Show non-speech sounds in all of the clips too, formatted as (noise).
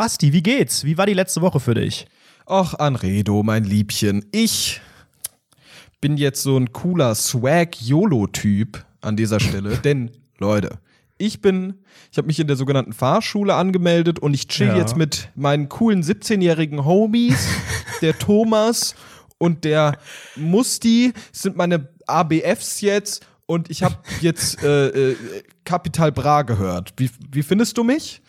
Basti, wie geht's? Wie war die letzte Woche für dich? Och, Anredo, mein Liebchen. Ich bin jetzt so ein cooler Swag-YOLO-Typ an dieser Stelle. (laughs) Denn, Leute, ich bin, ich habe mich in der sogenannten Fahrschule angemeldet und ich chill Ja. jetzt mit meinen coolen 17-jährigen Homies, der Thomas und der Musti sind meine ABFs jetzt und ich habe jetzt äh, äh, Capital Bra gehört. Wie, wie findest du mich?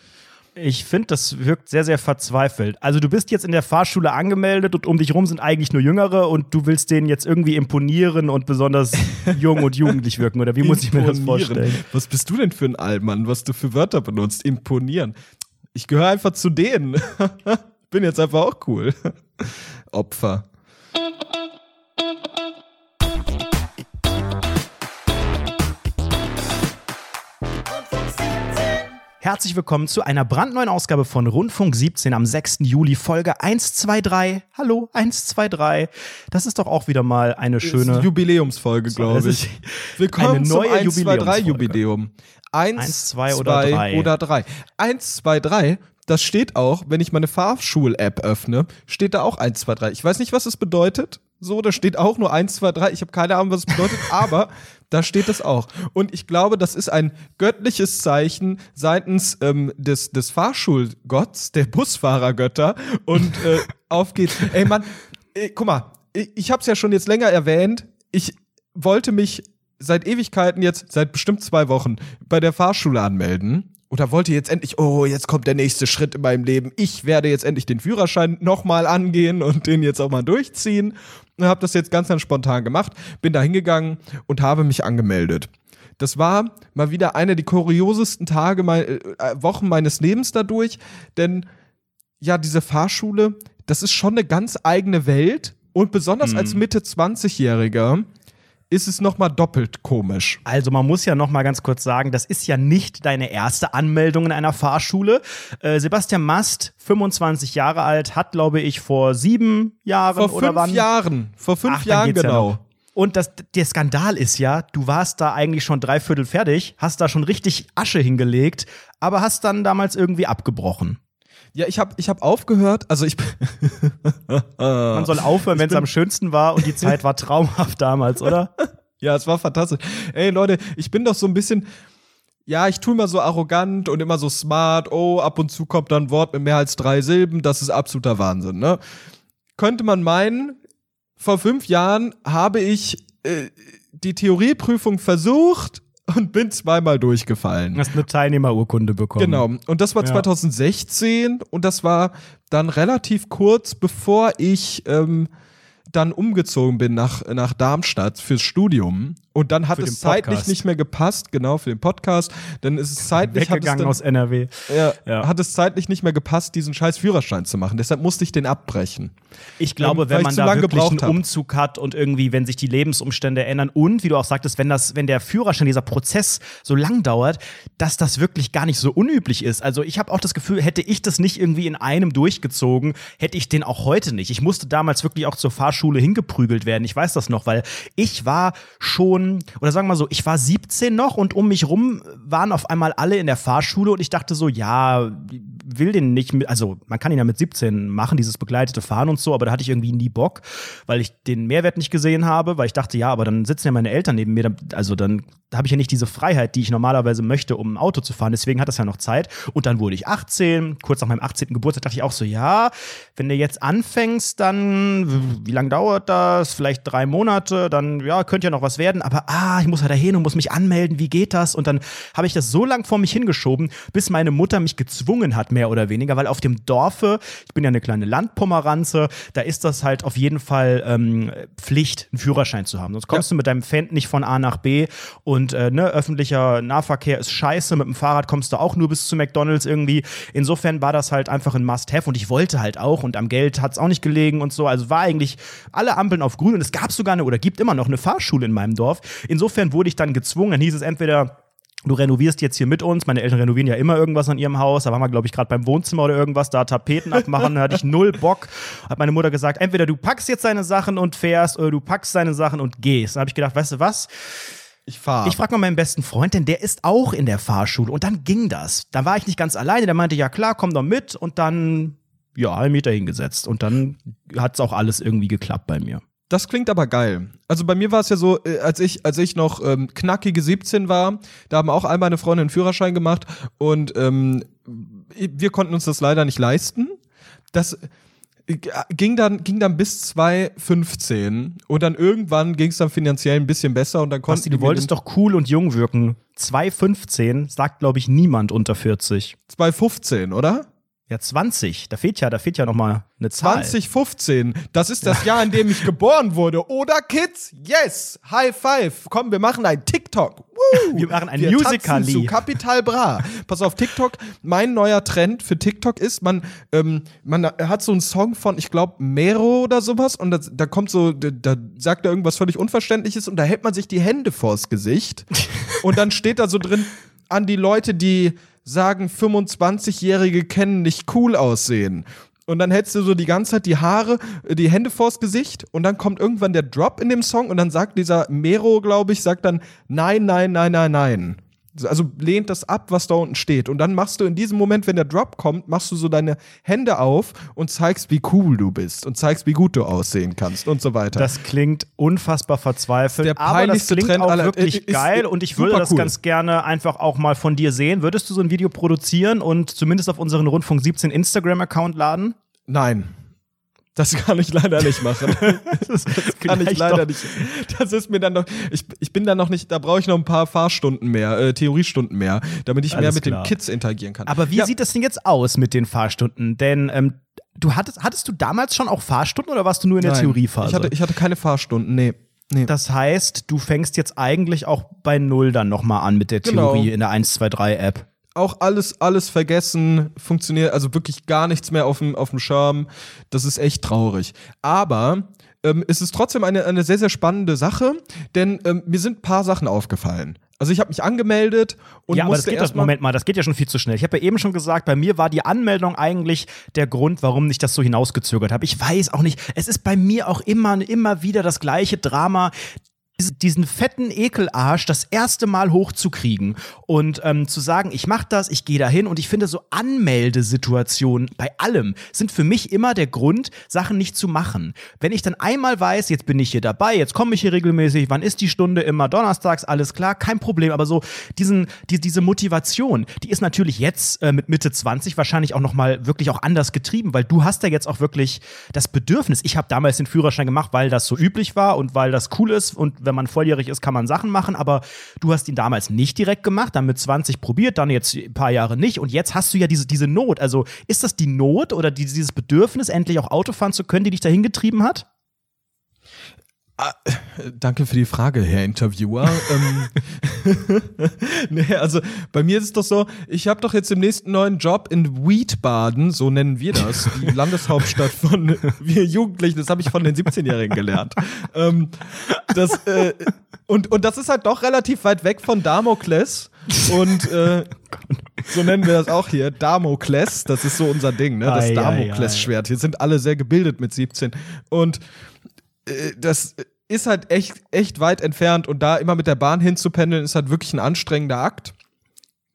Ich finde, das wirkt sehr, sehr verzweifelt. Also du bist jetzt in der Fahrschule angemeldet und um dich rum sind eigentlich nur Jüngere und du willst denen jetzt irgendwie imponieren und besonders (laughs) jung und jugendlich wirken. Oder wie muss ich mir das vorstellen? Was bist du denn für ein Allmann, was du für Wörter benutzt? Imponieren. Ich gehöre einfach zu denen. (laughs) Bin jetzt einfach auch cool. Opfer. Herzlich willkommen zu einer brandneuen Ausgabe von Rundfunk 17 am 6. Juli, Folge 123. Hallo, 123. Das ist doch auch wieder mal eine Ist schöne. Jubiläumsfolge, glaube ich. (laughs) Willkommen eine zum neue 1, 2, 3 Jubiläumsfolge. Jubiläum. 1, Eins, zwei 2 oder drei. oder 3. 1, 2, 3, das steht auch, wenn ich meine Fahrschul-App öffne, steht da auch 1, 2, 3. Ich weiß nicht, was es bedeutet. So, da steht auch nur 1, 2, 3. Ich habe keine Ahnung, was es bedeutet, (laughs) aber da steht es auch. Und ich glaube, das ist ein göttliches Zeichen seitens ähm, des, des Fahrschulgotts, der Busfahrergötter. Und äh, (laughs) auf geht's. Ey, Mann, äh, guck mal, ich, ich habe es ja schon jetzt länger erwähnt. Ich wollte mich seit Ewigkeiten jetzt, seit bestimmt zwei Wochen, bei der Fahrschule anmelden. Oder wollte jetzt endlich, oh, jetzt kommt der nächste Schritt in meinem Leben. Ich werde jetzt endlich den Führerschein nochmal angehen und den jetzt auch mal durchziehen. Und habe das jetzt ganz, ganz spontan gemacht. Bin da hingegangen und habe mich angemeldet. Das war mal wieder einer der kuriosesten Tage, mein, äh, Wochen meines Lebens dadurch. Denn ja, diese Fahrschule, das ist schon eine ganz eigene Welt. Und besonders als Mitte 20-Jähriger ist es nochmal doppelt komisch. Also man muss ja noch mal ganz kurz sagen, das ist ja nicht deine erste Anmeldung in einer Fahrschule. Äh, Sebastian Mast, 25 Jahre alt, hat glaube ich vor sieben Jahren Vor oder fünf wann Jahren, vor fünf Ach, Jahren ja genau. noch. Und das, der Skandal ist ja, du warst da eigentlich schon dreiviertel fertig, hast da schon richtig Asche hingelegt, aber hast dann damals irgendwie abgebrochen. Ja, ich habe ich hab aufgehört, also ich (laughs) Man soll aufhören, wenn es am schönsten war und die Zeit war traumhaft damals, oder? (laughs) Ja, es war fantastisch. Ey, Leute, ich bin doch so ein bisschen. Ja, ich tue immer so arrogant und immer so smart. Oh, ab und zu kommt dann ein Wort mit mehr als drei Silben. Das ist absoluter Wahnsinn, ne? Könnte man meinen, vor fünf Jahren habe ich äh, die Theorieprüfung versucht und bin zweimal durchgefallen. Du hast eine Teilnehmerurkunde bekommen. Genau. Und das war Ja. 2016 und das war dann relativ kurz, bevor ich ähm, dann umgezogen bin nach, nach Darmstadt fürs Studium. Und dann hat Für es zeitlich Podcast. nicht mehr gepasst, genau, für den Podcast. Dann ist es zeitlich, hat es, Weggegangen dann, aus NRW. ja, Ja. hat es zeitlich nicht mehr gepasst, diesen scheiß Führerschein zu machen. Deshalb musste ich den abbrechen. Ich glaube, Ähm, wenn man da lange wirklich einen hab. Umzug hat und irgendwie, wenn sich die Lebensumstände ändern und, wie du auch sagtest, wenn das, wenn der Führerschein, dieser Prozess so lang dauert, dass das wirklich gar nicht so unüblich ist. Also ich habe auch das Gefühl, hätte ich das nicht irgendwie in einem durchgezogen, hätte ich den auch heute nicht. Ich musste damals wirklich auch zur Fahrschule hingeprügelt werden. Ich weiß das noch, weil ich war schon, oder sagen wir mal so, ich war 17 noch und um mich rum waren auf einmal alle in der Fahrschule und ich dachte so, ja, will den nicht mit, also man kann ihn ja mit 17 machen, dieses begleitete Fahren und so, aber da hatte ich irgendwie nie Bock, weil ich den Mehrwert nicht gesehen habe, weil ich dachte, ja, aber dann sitzen ja meine Eltern neben mir, also dann habe ich ja nicht diese Freiheit, die ich normalerweise möchte, um ein Auto zu fahren, deswegen hat das ja noch Zeit und dann wurde ich 18, kurz nach meinem 18. Geburtstag dachte ich auch so, ja, wenn du jetzt anfängst, dann, wie lange dauert das? Vielleicht drei Monate, dann, ja, könnte ja noch was werden, aber ah, ich muss ja dahin und muss mich anmelden, wie geht das? Und dann habe ich das so lang vor mich hingeschoben, bis meine Mutter mich gezwungen hat, mehr oder weniger, weil auf dem Dorfe, ich bin ja eine kleine Landpomeranze, da ist das halt auf jeden Fall ähm, Pflicht, einen Führerschein zu haben. Sonst kommst du mit deinem Fendt nicht von A nach B und äh, ne, öffentlicher Nahverkehr ist scheiße, mit dem Fahrrad kommst du auch nur bis zu McDonalds irgendwie. Insofern war das halt einfach ein Must-Have und ich wollte halt auch und am Geld hat es auch nicht gelegen und so. Also war eigentlich alle Ampeln auf grün und es gab sogar eine oder gibt immer noch eine Fahrschule in meinem Dorf. Insofern wurde ich dann gezwungen, dann hieß es entweder Du renovierst jetzt hier mit uns. Meine Eltern renovieren ja immer irgendwas an ihrem Haus. Da waren wir, glaube ich, gerade beim Wohnzimmer oder irgendwas, da Tapeten abmachen. Da hatte ich null Bock. Hat meine Mutter gesagt, entweder du packst jetzt deine Sachen und fährst oder du packst deine Sachen und gehst. Dann habe ich gedacht, weißt du was? Ich fahre. Ich frage mal meinen besten Freund, denn der ist auch in der Fahrschule. Und dann ging das. Da war ich nicht ganz alleine. Der meinte, ja klar, komm doch mit. Und dann, ja, einen Meter hingesetzt. Und dann hat es auch alles irgendwie geklappt bei mir. Das klingt aber geil. Also bei mir war es ja so, äh, als ich, als ich noch ähm, knackige 17 war, da haben auch all meine Freunde einen Führerschein gemacht und ähm, wir konnten uns das leider nicht leisten. Das äh, ging dann, ging dann bis 2015 und dann irgendwann ging es dann finanziell ein bisschen besser und dann konnten Basti, du wolltest doch cool und jung wirken. 215 sagt, glaube ich, niemand unter 40. 2015, oder? Ja, 20. Da fehlt ja, da fehlt ja noch mal eine Zahl. 2015. Das ist das Jahr, in dem ich geboren wurde. Oder Kids? Yes. High five. Komm, wir machen ein TikTok. Woo. Wir machen ein wir Musical. zu Capital Bra. Pass auf, TikTok. Mein neuer Trend für TikTok ist, man, ähm, man hat so einen Song von, ich glaube, Mero oder sowas und das, da kommt so, da, da sagt er irgendwas völlig Unverständliches und da hält man sich die Hände vors Gesicht (laughs) und dann steht da so drin an die Leute, die sagen, 25-Jährige kennen nicht cool aussehen. Und dann hältst du so die ganze Zeit die Haare, äh, die Hände vors Gesicht und dann kommt irgendwann der Drop in dem Song und dann sagt dieser Mero, glaube ich, sagt dann nein, nein, nein, nein, nein. Also lehnt das ab, was da unten steht. Und dann machst du in diesem Moment, wenn der Drop kommt, machst du so deine Hände auf und zeigst, wie cool du bist und zeigst, wie gut du aussehen kannst und so weiter. Das klingt unfassbar verzweifelt, Der aber das klingt Trend auch wirklich ist- ist geil und ich würde das cool. ganz gerne einfach auch mal von dir sehen. Würdest du so ein Video produzieren und zumindest auf unseren Rundfunk 17 Instagram-Account laden? Nein. Das kann ich leider nicht machen. (laughs) Das kann ich leider doch. nicht. Das ist mir dann noch. Ich, ich bin dann noch nicht. Da brauche ich noch ein paar Fahrstunden mehr, äh, Theoriestunden mehr, damit ich mehr Alles mit klar. den Kids interagieren kann. Aber wie ja, sieht das denn jetzt aus mit den Fahrstunden? Denn ähm, du hattest, hattest du damals schon auch Fahrstunden oder warst du nur in der nein. Theoriephase? Ich hatte, ich hatte keine Fahrstunden. Nee. Nee. das heißt, du fängst jetzt eigentlich auch bei Null dann nochmal an mit der Genau. Theorie in der 1, 2, 3 App. Auch alles, alles vergessen, funktioniert, also wirklich gar nichts mehr auf dem, auf dem Schirm. Das ist echt traurig. Aber ähm, es ist trotzdem eine, eine sehr, sehr spannende Sache, denn ähm, mir sind ein paar Sachen aufgefallen. Also ich habe mich angemeldet und ja, aber das musste geht das, erst mal Moment mal, das geht ja schon viel zu schnell. Ich habe ja eben schon gesagt, bei mir war die Anmeldung eigentlich der Grund, warum ich das so hinausgezögert habe. Ich weiß auch nicht, es ist bei mir auch immer, immer wieder das gleiche Drama. Dies- Diesen fetten Ekelarsch das erste Mal hochzukriegen und ähm, zu sagen, ich mach das, ich gehe dahin und ich finde so Anmeldesituationen bei allem sind für mich immer der Grund, Sachen nicht zu machen. Wenn ich dann einmal weiß, jetzt bin ich hier dabei, jetzt komme ich hier regelmäßig, wann ist die Stunde? Immer donnerstags, alles klar, kein Problem. Aber so diesen, die, diese Motivation, die ist natürlich jetzt äh, mit Mitte 20 wahrscheinlich auch nochmal wirklich auch anders getrieben, weil du hast ja jetzt auch wirklich das Bedürfnis. Ich habe damals den Führerschein gemacht, weil das so üblich war und weil das cool ist und wenn man volljährig ist, kann man Sachen machen, aber du hast ihn damals nicht direkt gemacht, dann mit 20 probiert, dann jetzt ein paar Jahre nicht und jetzt hast du ja diese, diese Not. Also ist das die Not oder die, dieses Bedürfnis, endlich auch Auto fahren zu können, die dich dahin getrieben hat? Danke für die Frage, Herr Interviewer. (laughs) ähm, (laughs) nee, also bei mir ist es doch so, ich habe doch jetzt im nächsten neuen Job in Wiesbaden, so nennen wir das, die (laughs) Landeshauptstadt von wir Jugendlichen, das habe ich von den 17-Jährigen gelernt. Ähm, das, äh, und, und das ist halt doch relativ weit weg von Damokles. Und äh, so nennen wir das auch hier, Damokles, das ist so unser Ding, ne? Das Damokles-Schwert. Hier sind alle sehr gebildet mit 17. Und äh, das ist halt echt, echt weit entfernt und da immer mit der Bahn hinzupendeln, ist halt wirklich ein anstrengender Akt.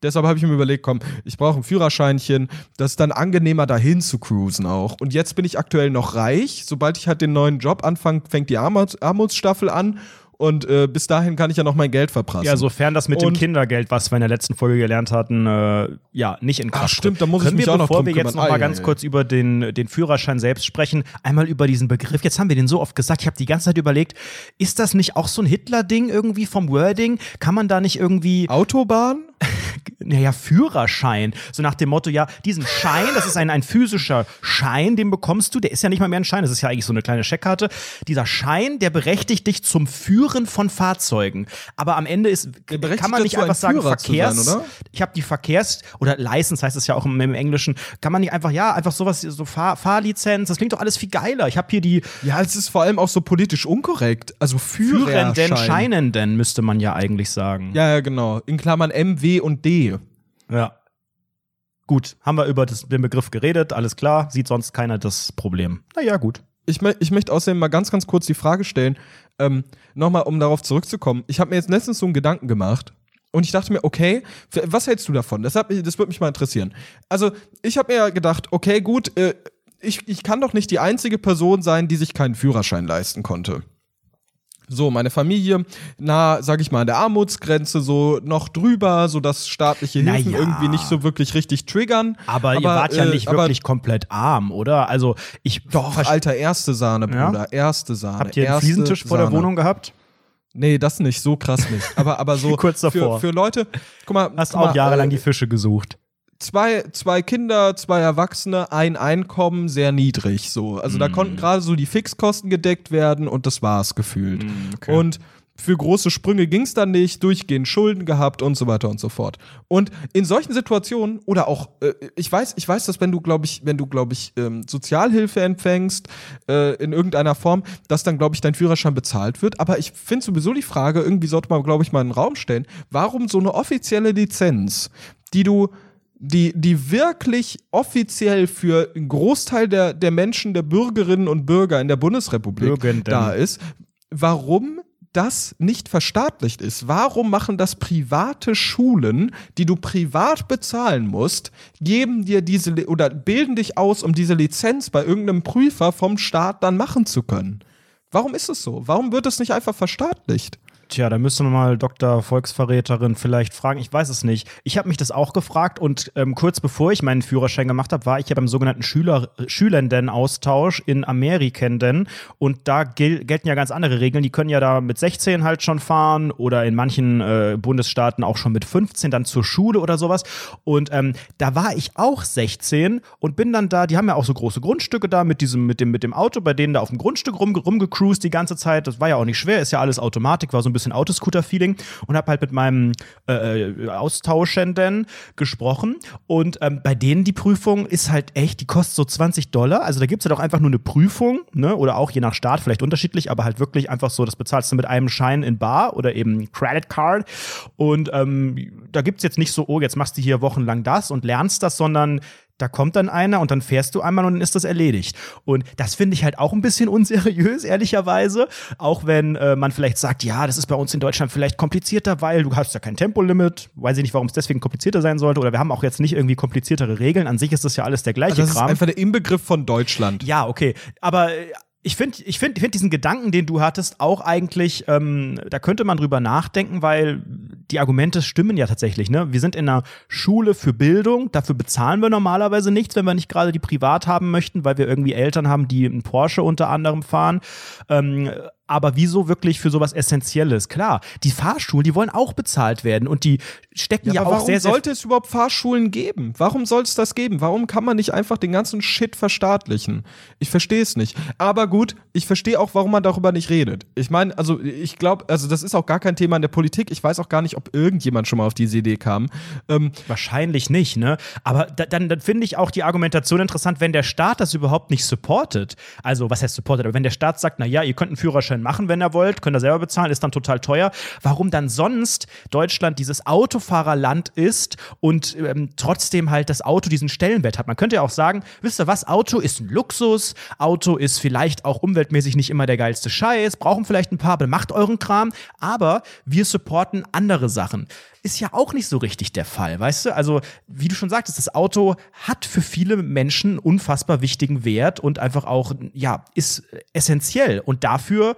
Deshalb habe ich mir überlegt, komm, ich brauche ein Führerscheinchen. Das ist dann angenehmer, dahin zu cruisen auch. Und jetzt bin ich aktuell noch reich. Sobald ich halt den neuen Job anfange, fängt die Armuts Armutsstaffel an. Und äh, bis dahin kann ich ja noch mein Geld verprassen. Ja, sofern das mit dem Und- Kindergeld, was wir in der letzten Folge gelernt hatten, äh, ja, nicht in Kraft Ach, stimmt, da muss ich mich wir, auch noch bevor wir jetzt kümmern. noch mal ganz kurz über den, den Führerschein selbst sprechen, einmal über diesen Begriff. Jetzt haben wir den so oft gesagt, ich habe die ganze Zeit überlegt, ist das nicht auch so ein Hitler-Ding irgendwie vom Wording? Kann man da nicht irgendwie Autobahn? (laughs) naja, Führerschein. So nach dem Motto, ja, diesen Schein, das ist ein, ein physischer Schein, den bekommst du, der ist ja nicht mal mehr ein Schein, das ist ja eigentlich so eine kleine Scheckkarte. Dieser Schein, der berechtigt dich zum Führen von Fahrzeugen. Aber am Ende ist, kann man nicht ein einfach sagen, Führer sein, Verkehrs, oder? ich habe die Verkehrs- oder License heißt es ja auch im, im Englischen, kann man nicht einfach, ja, einfach sowas, so Fahr Fahrlizenz, das klingt doch alles viel geiler. Ich habe hier die Ja, es ist vor allem auch so politisch unkorrekt. Also Führerschein. Führenden, Scheinenden, müsste man ja eigentlich sagen. Ja, ja, genau. In Klammern M, W und D. Ja. Gut, haben wir über das, den Begriff geredet, alles klar, sieht sonst keiner das Problem. Naja, gut. Ich, ich möchte außerdem mal ganz, ganz kurz die Frage stellen, ähm, nochmal, um darauf zurückzukommen. Ich habe mir jetzt letztens so einen Gedanken gemacht und ich dachte mir, okay, was hältst du davon? Das, hat, das würde mich mal interessieren. Also, ich habe mir gedacht, okay, gut, äh, ich, ich kann doch nicht die einzige Person sein, die sich keinen Führerschein leisten konnte. So, meine Familie, na, sag ich mal, an der Armutsgrenze, so noch drüber, so dass staatliche Hilfen Naja. irgendwie nicht so wirklich richtig triggern. Aber, ihr wart ja äh, nicht aber wirklich komplett arm, oder? Also ich Doch, Alter, erste Sahne, Ja? Bruder, erste Sahne. Habt ihr einen Fliesentisch vor der Sahne. Wohnung gehabt? Nee, das nicht, so krass nicht. Aber, aber (laughs) so Kurz davor. Für, für Leute, guck mal. Hast guck auch mal, jahrelang äh, die Fische gesucht. Zwei, zwei Kinder, zwei Erwachsene, ein Einkommen, sehr niedrig. So. Also Mm. da konnten gerade so die Fixkosten gedeckt werden und das war's gefühlt. Mm, okay. Und für große Sprünge ging's dann nicht, durchgehend Schulden gehabt und so weiter und so fort. Und in solchen Situationen oder auch, äh, ich weiß, ich weiß, dass wenn du, glaube ich, wenn du, glaube ich, ähm, Sozialhilfe empfängst äh, in irgendeiner Form, dass dann, glaube ich, dein Führerschein bezahlt wird. Aber ich finde sowieso die Frage, irgendwie sollte man, glaube ich, mal in den Raum stellen, warum so eine offizielle Lizenz, die du die, die wirklich offiziell für einen Großteil der, der Menschen, der Bürgerinnen und Bürger in der Bundesrepublik Bürgenden. da ist, warum das nicht verstaatlicht ist. Warum machen das private Schulen, die du privat bezahlen musst, geben dir diese oder bilden dich aus, um diese Lizenz bei irgendeinem Prüfer vom Staat dann machen zu können? Warum ist es so? Warum wird es nicht einfach verstaatlicht? Tja, da müsste man mal Dr. Volksverräterin vielleicht fragen. Ich weiß es nicht. Ich habe mich das auch gefragt und ähm, kurz bevor ich meinen Führerschein gemacht habe, war ich ja beim sogenannten Schüler Schülenden-Austausch in Amerikenden und da gel gelten ja ganz andere Regeln. Die können ja da mit 16 halt schon fahren oder in manchen äh, Bundesstaaten auch schon mit 15 dann zur Schule oder sowas. Und ähm, da war ich auch 16 und bin dann da, die haben ja auch so große Grundstücke da mit diesem, mit dem, mit dem Auto, bei denen da auf dem Grundstück rum, rumgecruised die ganze Zeit. Das war ja auch nicht schwer, ist ja alles Automatik, war so ein bisschen Autoscooter-Feeling und habe halt mit meinem äh, Austauschenden gesprochen und ähm, bei denen die Prüfung ist halt echt, die kostet so 20 Dollar. Also da gibt es halt auch einfach nur eine Prüfung, ne? Oder auch je nach Staat vielleicht unterschiedlich, aber halt wirklich einfach so, das bezahlst du mit einem Schein in Bar oder eben Credit Card. Und ähm, da gibt es jetzt nicht so, oh, jetzt machst du hier wochenlang das und lernst das, sondern da kommt dann einer und dann fährst du einmal und dann ist das erledigt. Und das finde ich halt auch ein bisschen (laughs) unseriös, ehrlicherweise. Auch wenn äh, man vielleicht sagt, ja, das ist bei uns in Deutschland vielleicht komplizierter, weil du hast ja kein Tempolimit. Weiß ich nicht, warum es deswegen komplizierter sein sollte. Oder wir haben auch jetzt nicht irgendwie kompliziertere Regeln. An sich ist das ja alles der gleiche Das ist Kram. einfach der Inbegriff von Deutschland. Ja, okay. Aber äh, ich finde ich find, ich find diesen Gedanken, den du hattest, auch eigentlich, ähm, da könnte man drüber nachdenken, weil die Argumente stimmen ja tatsächlich. Ne? Wir sind in einer Schule für Bildung, dafür bezahlen wir normalerweise nichts, wenn wir nicht gerade die privat haben möchten, weil wir irgendwie Eltern haben, die einen Porsche unter anderem fahren. Ähm, aber wieso wirklich für sowas Essentielles? Klar, die Fahrschulen, die wollen auch bezahlt werden und die stecken ja, Ja, auch warum sehr, sehr sollte es überhaupt Fahrschulen geben? Warum soll es das geben? Warum kann man nicht einfach den ganzen Shit verstaatlichen? Ich verstehe es nicht. Aber gut, ich verstehe auch, warum man darüber nicht redet. Ich meine, also ich glaube, also das ist auch gar kein Thema in der Politik. Ich weiß auch gar nicht, ob irgendjemand schon mal auf diese Idee kam. Ähm, Wahrscheinlich nicht, ne? Aber da, dann, dann finde ich auch die Argumentation interessant, wenn der Staat das überhaupt nicht supportet. Also, was heißt supportet? Aber wenn der Staat sagt, na ja, ihr könnt einen Führerschein machen, wenn ihr wollt, könnt ihr selber bezahlen, ist dann total teuer. Warum dann sonst Deutschland dieses Autofahrerland ist und ähm, trotzdem halt das Auto diesen Stellenwert hat? Man könnte ja auch sagen, wisst ihr was, Auto ist ein Luxus, Auto ist vielleicht auch umweltmäßig nicht immer der geilste Scheiß, brauchen vielleicht ein paar, aber macht euren Kram, aber wir supporten andere Sachen ist ja auch nicht so richtig der Fall, weißt du? Also, wie du schon sagtest, das Auto hat für viele Menschen unfassbar wichtigen Wert und einfach auch, ja, ist essentiell. Und dafür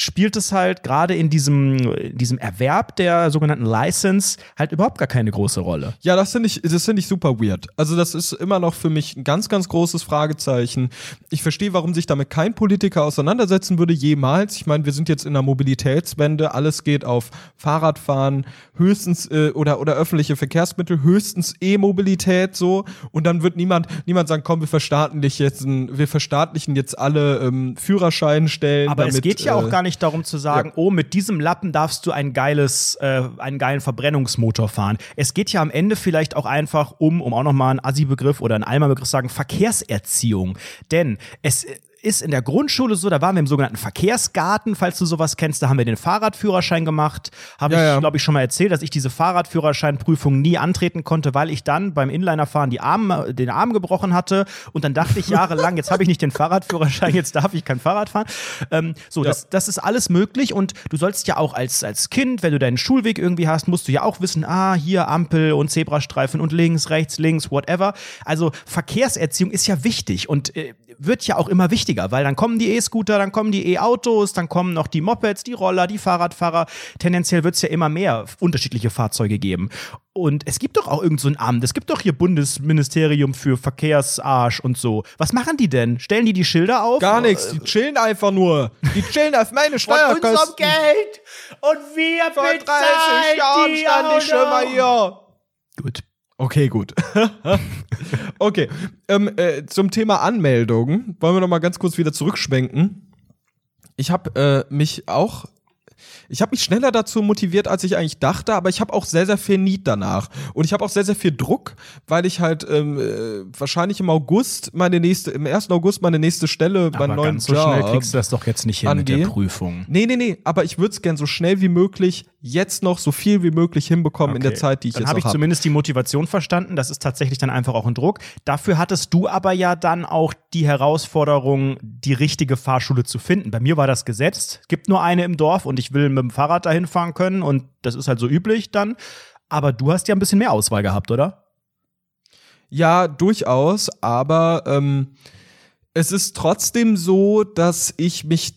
spielt es halt gerade in diesem, diesem Erwerb der sogenannten License halt überhaupt gar keine große Rolle. Ja, das finde ich, das finde ich super weird. Also das ist immer noch für mich ein ganz, ganz großes Fragezeichen. Ich verstehe, warum sich damit kein Politiker auseinandersetzen würde jemals. Ich meine, wir sind jetzt in einer Mobilitätswende. Alles geht auf Fahrradfahren, höchstens äh, oder oder öffentliche Verkehrsmittel, höchstens E-Mobilität so. Und dann wird niemand, niemand sagen, komm, wir verstaatlichen jetzt, wir verstaatlichen jetzt alle ähm, Führerscheinstellen. Aber es damit, geht ja auch äh, gar nicht darum zu sagen, ja. oh, mit diesem Lappen darfst du ein geiles, äh, einen geilen Verbrennungsmotor fahren. Es geht ja am Ende vielleicht auch einfach um, um auch nochmal einen Assi-Begriff oder einen Alma-Begriff zu sagen, Verkehrserziehung. Denn es ist in der Grundschule so, da waren wir im sogenannten Verkehrsgarten, falls du sowas kennst, da haben wir den Fahrradführerschein gemacht. Habe Ja, ich, ja. glaube ich, schon mal erzählt, dass ich diese Fahrradführerscheinprüfung nie antreten konnte, weil ich dann beim Inlinerfahren die Arme, den Arm gebrochen hatte. Und dann dachte ich jahrelang, jetzt habe ich nicht den Fahrradführerschein, jetzt darf ich kein Fahrrad fahren. Ähm, so, Ja. das, das ist alles möglich. Und du sollst ja auch als, als Kind, wenn du deinen Schulweg irgendwie hast, musst du ja auch wissen, ah, hier Ampel und Zebrastreifen und links, rechts, links, whatever. Also Verkehrserziehung ist ja wichtig und äh, wird ja auch immer wichtiger, weil dann kommen die E-Scooter, dann kommen die E-Autos, dann kommen noch die Mopeds, die Roller, die Fahrradfahrer. Tendenziell wird es ja immer mehr unterschiedliche Fahrzeuge geben. Und es gibt doch auch irgend so ein Amt. Es gibt doch hier Bundesministerium für Verkehrsarsch und so. Was machen die denn? Stellen die die Schilder auf? Gar nichts, die chillen einfach nur. Die chillen auf meine (laughs) Von unserem Steuerkosten. Geld. Und wir Vor 30 bezahlen Jahren die stand ich schon mal hier. Gut. Okay, gut. (laughs) okay, ähm, äh, zum Thema Anmeldung wollen wir noch mal ganz kurz wieder zurückschwenken. Ich habe äh, mich auch, ich habe mich schneller dazu motiviert, als ich eigentlich dachte, aber ich habe auch sehr, sehr viel Need danach und ich habe auch sehr, sehr viel Druck, weil ich halt ähm, äh, wahrscheinlich im August meine nächste, im 1. August meine nächste Stelle beim Aber neuen ganz so schnell kriegst du das doch jetzt nicht hin mit der angehe. Prüfung. Nee, nee, nee, aber ich würde es gern so schnell wie möglich, jetzt noch so viel wie möglich hinbekommen in der Okay. Zeit, die ich dann jetzt habe noch ich zumindest die Motivation verstanden. Das ist tatsächlich dann einfach auch ein Druck. Dafür hattest du aber ja dann auch die Herausforderung, die richtige Fahrschule zu finden. Bei mir war das gesetzt. Es gibt nur eine im Dorf und ich will mit dem Fahrrad dahin fahren können und das ist halt so üblich dann. Aber du hast ja ein bisschen mehr Auswahl gehabt, oder? Ja, durchaus, aber ähm, es ist trotzdem so, dass ich mich